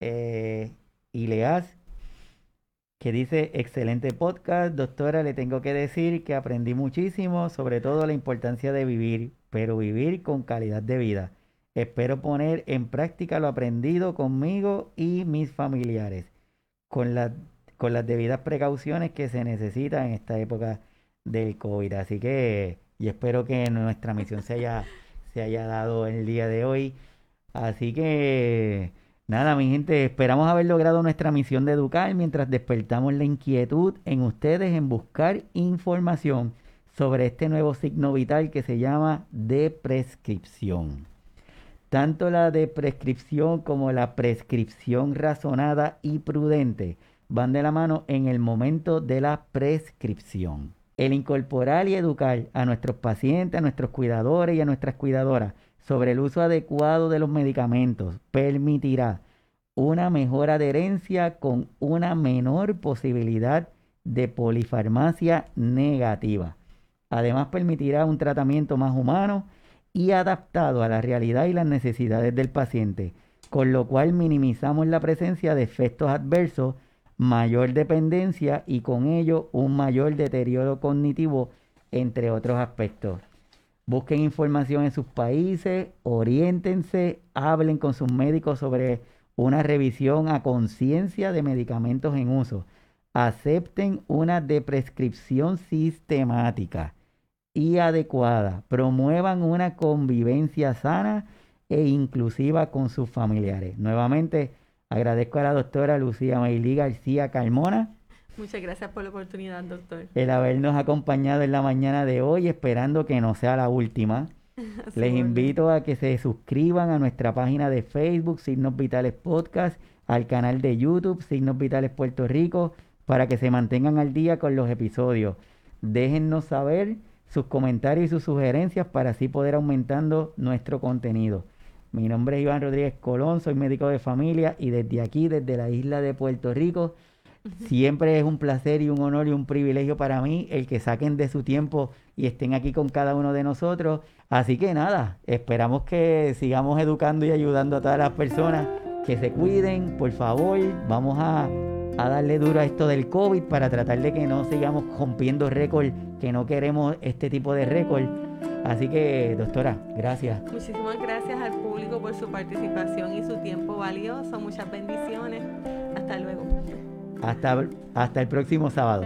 eh, Ileas, que dice, excelente podcast, doctora, le tengo que decir que aprendí muchísimo, sobre todo la importancia de vivir, pero vivir con calidad de vida. Espero poner en práctica lo aprendido conmigo y mis familiares, con, con las debidas precauciones que se necesitan en esta época del COVID. Así que, y espero que nuestra misión se haya, se haya dado el día de hoy. Así que Nada, mi gente, esperamos haber logrado nuestra misión de educar mientras despertamos la inquietud en ustedes en buscar información sobre este nuevo signo vital que se llama deprescripción. Tanto la deprescripción como la prescripción razonada y prudente van de la mano en el momento de la prescripción. El incorporar y educar a nuestros pacientes, a nuestros cuidadores y a nuestras cuidadoras sobre el uso adecuado de los medicamentos permitirá una mejor adherencia con una menor posibilidad de polifarmacia negativa. Además permitirá un tratamiento más humano y adaptado a la realidad y las necesidades del paciente, con lo cual minimizamos la presencia de efectos adversos, mayor dependencia y con ello un mayor deterioro cognitivo, entre otros aspectos. Busquen información en sus países, oriéntense, hablen con sus médicos sobre una revisión a conciencia de medicamentos en uso. Acepten una deprescripción sistemática y adecuada. Promuevan una convivencia sana e inclusiva con sus familiares. Nuevamente, agradezco a la doctora Lucía Maylí García Carmona Muchas gracias por la oportunidad, doctor. El habernos acompañado en la mañana de hoy, esperando que no sea la última. <laughs> Les invito a que se suscriban a nuestra página de Facebook, Signos Vitales Podcast, al canal de YouTube, Signos Vitales Puerto Rico, para que se mantengan al día con los episodios. Déjennos saber sus comentarios y sus sugerencias para así poder aumentando nuestro contenido. Mi nombre es Iván Rodríguez Colón, soy médico de familia y desde aquí, desde la isla de Puerto Rico, siempre es un placer y un honor y un privilegio para mí el que saquen de su tiempo y estén aquí con cada uno de nosotros. Así que nada, esperamos que sigamos educando y ayudando a todas las personas que se cuiden, por favor, vamos a, a darle duro a esto del COVID para tratar de que no sigamos rompiendo récord, que no queremos este tipo de récord Así que, doctora, gracias. Muchísimas gracias al público por su participación y su tiempo valioso. Muchas bendiciones. Hasta luego. Hasta, hasta el próximo sábado.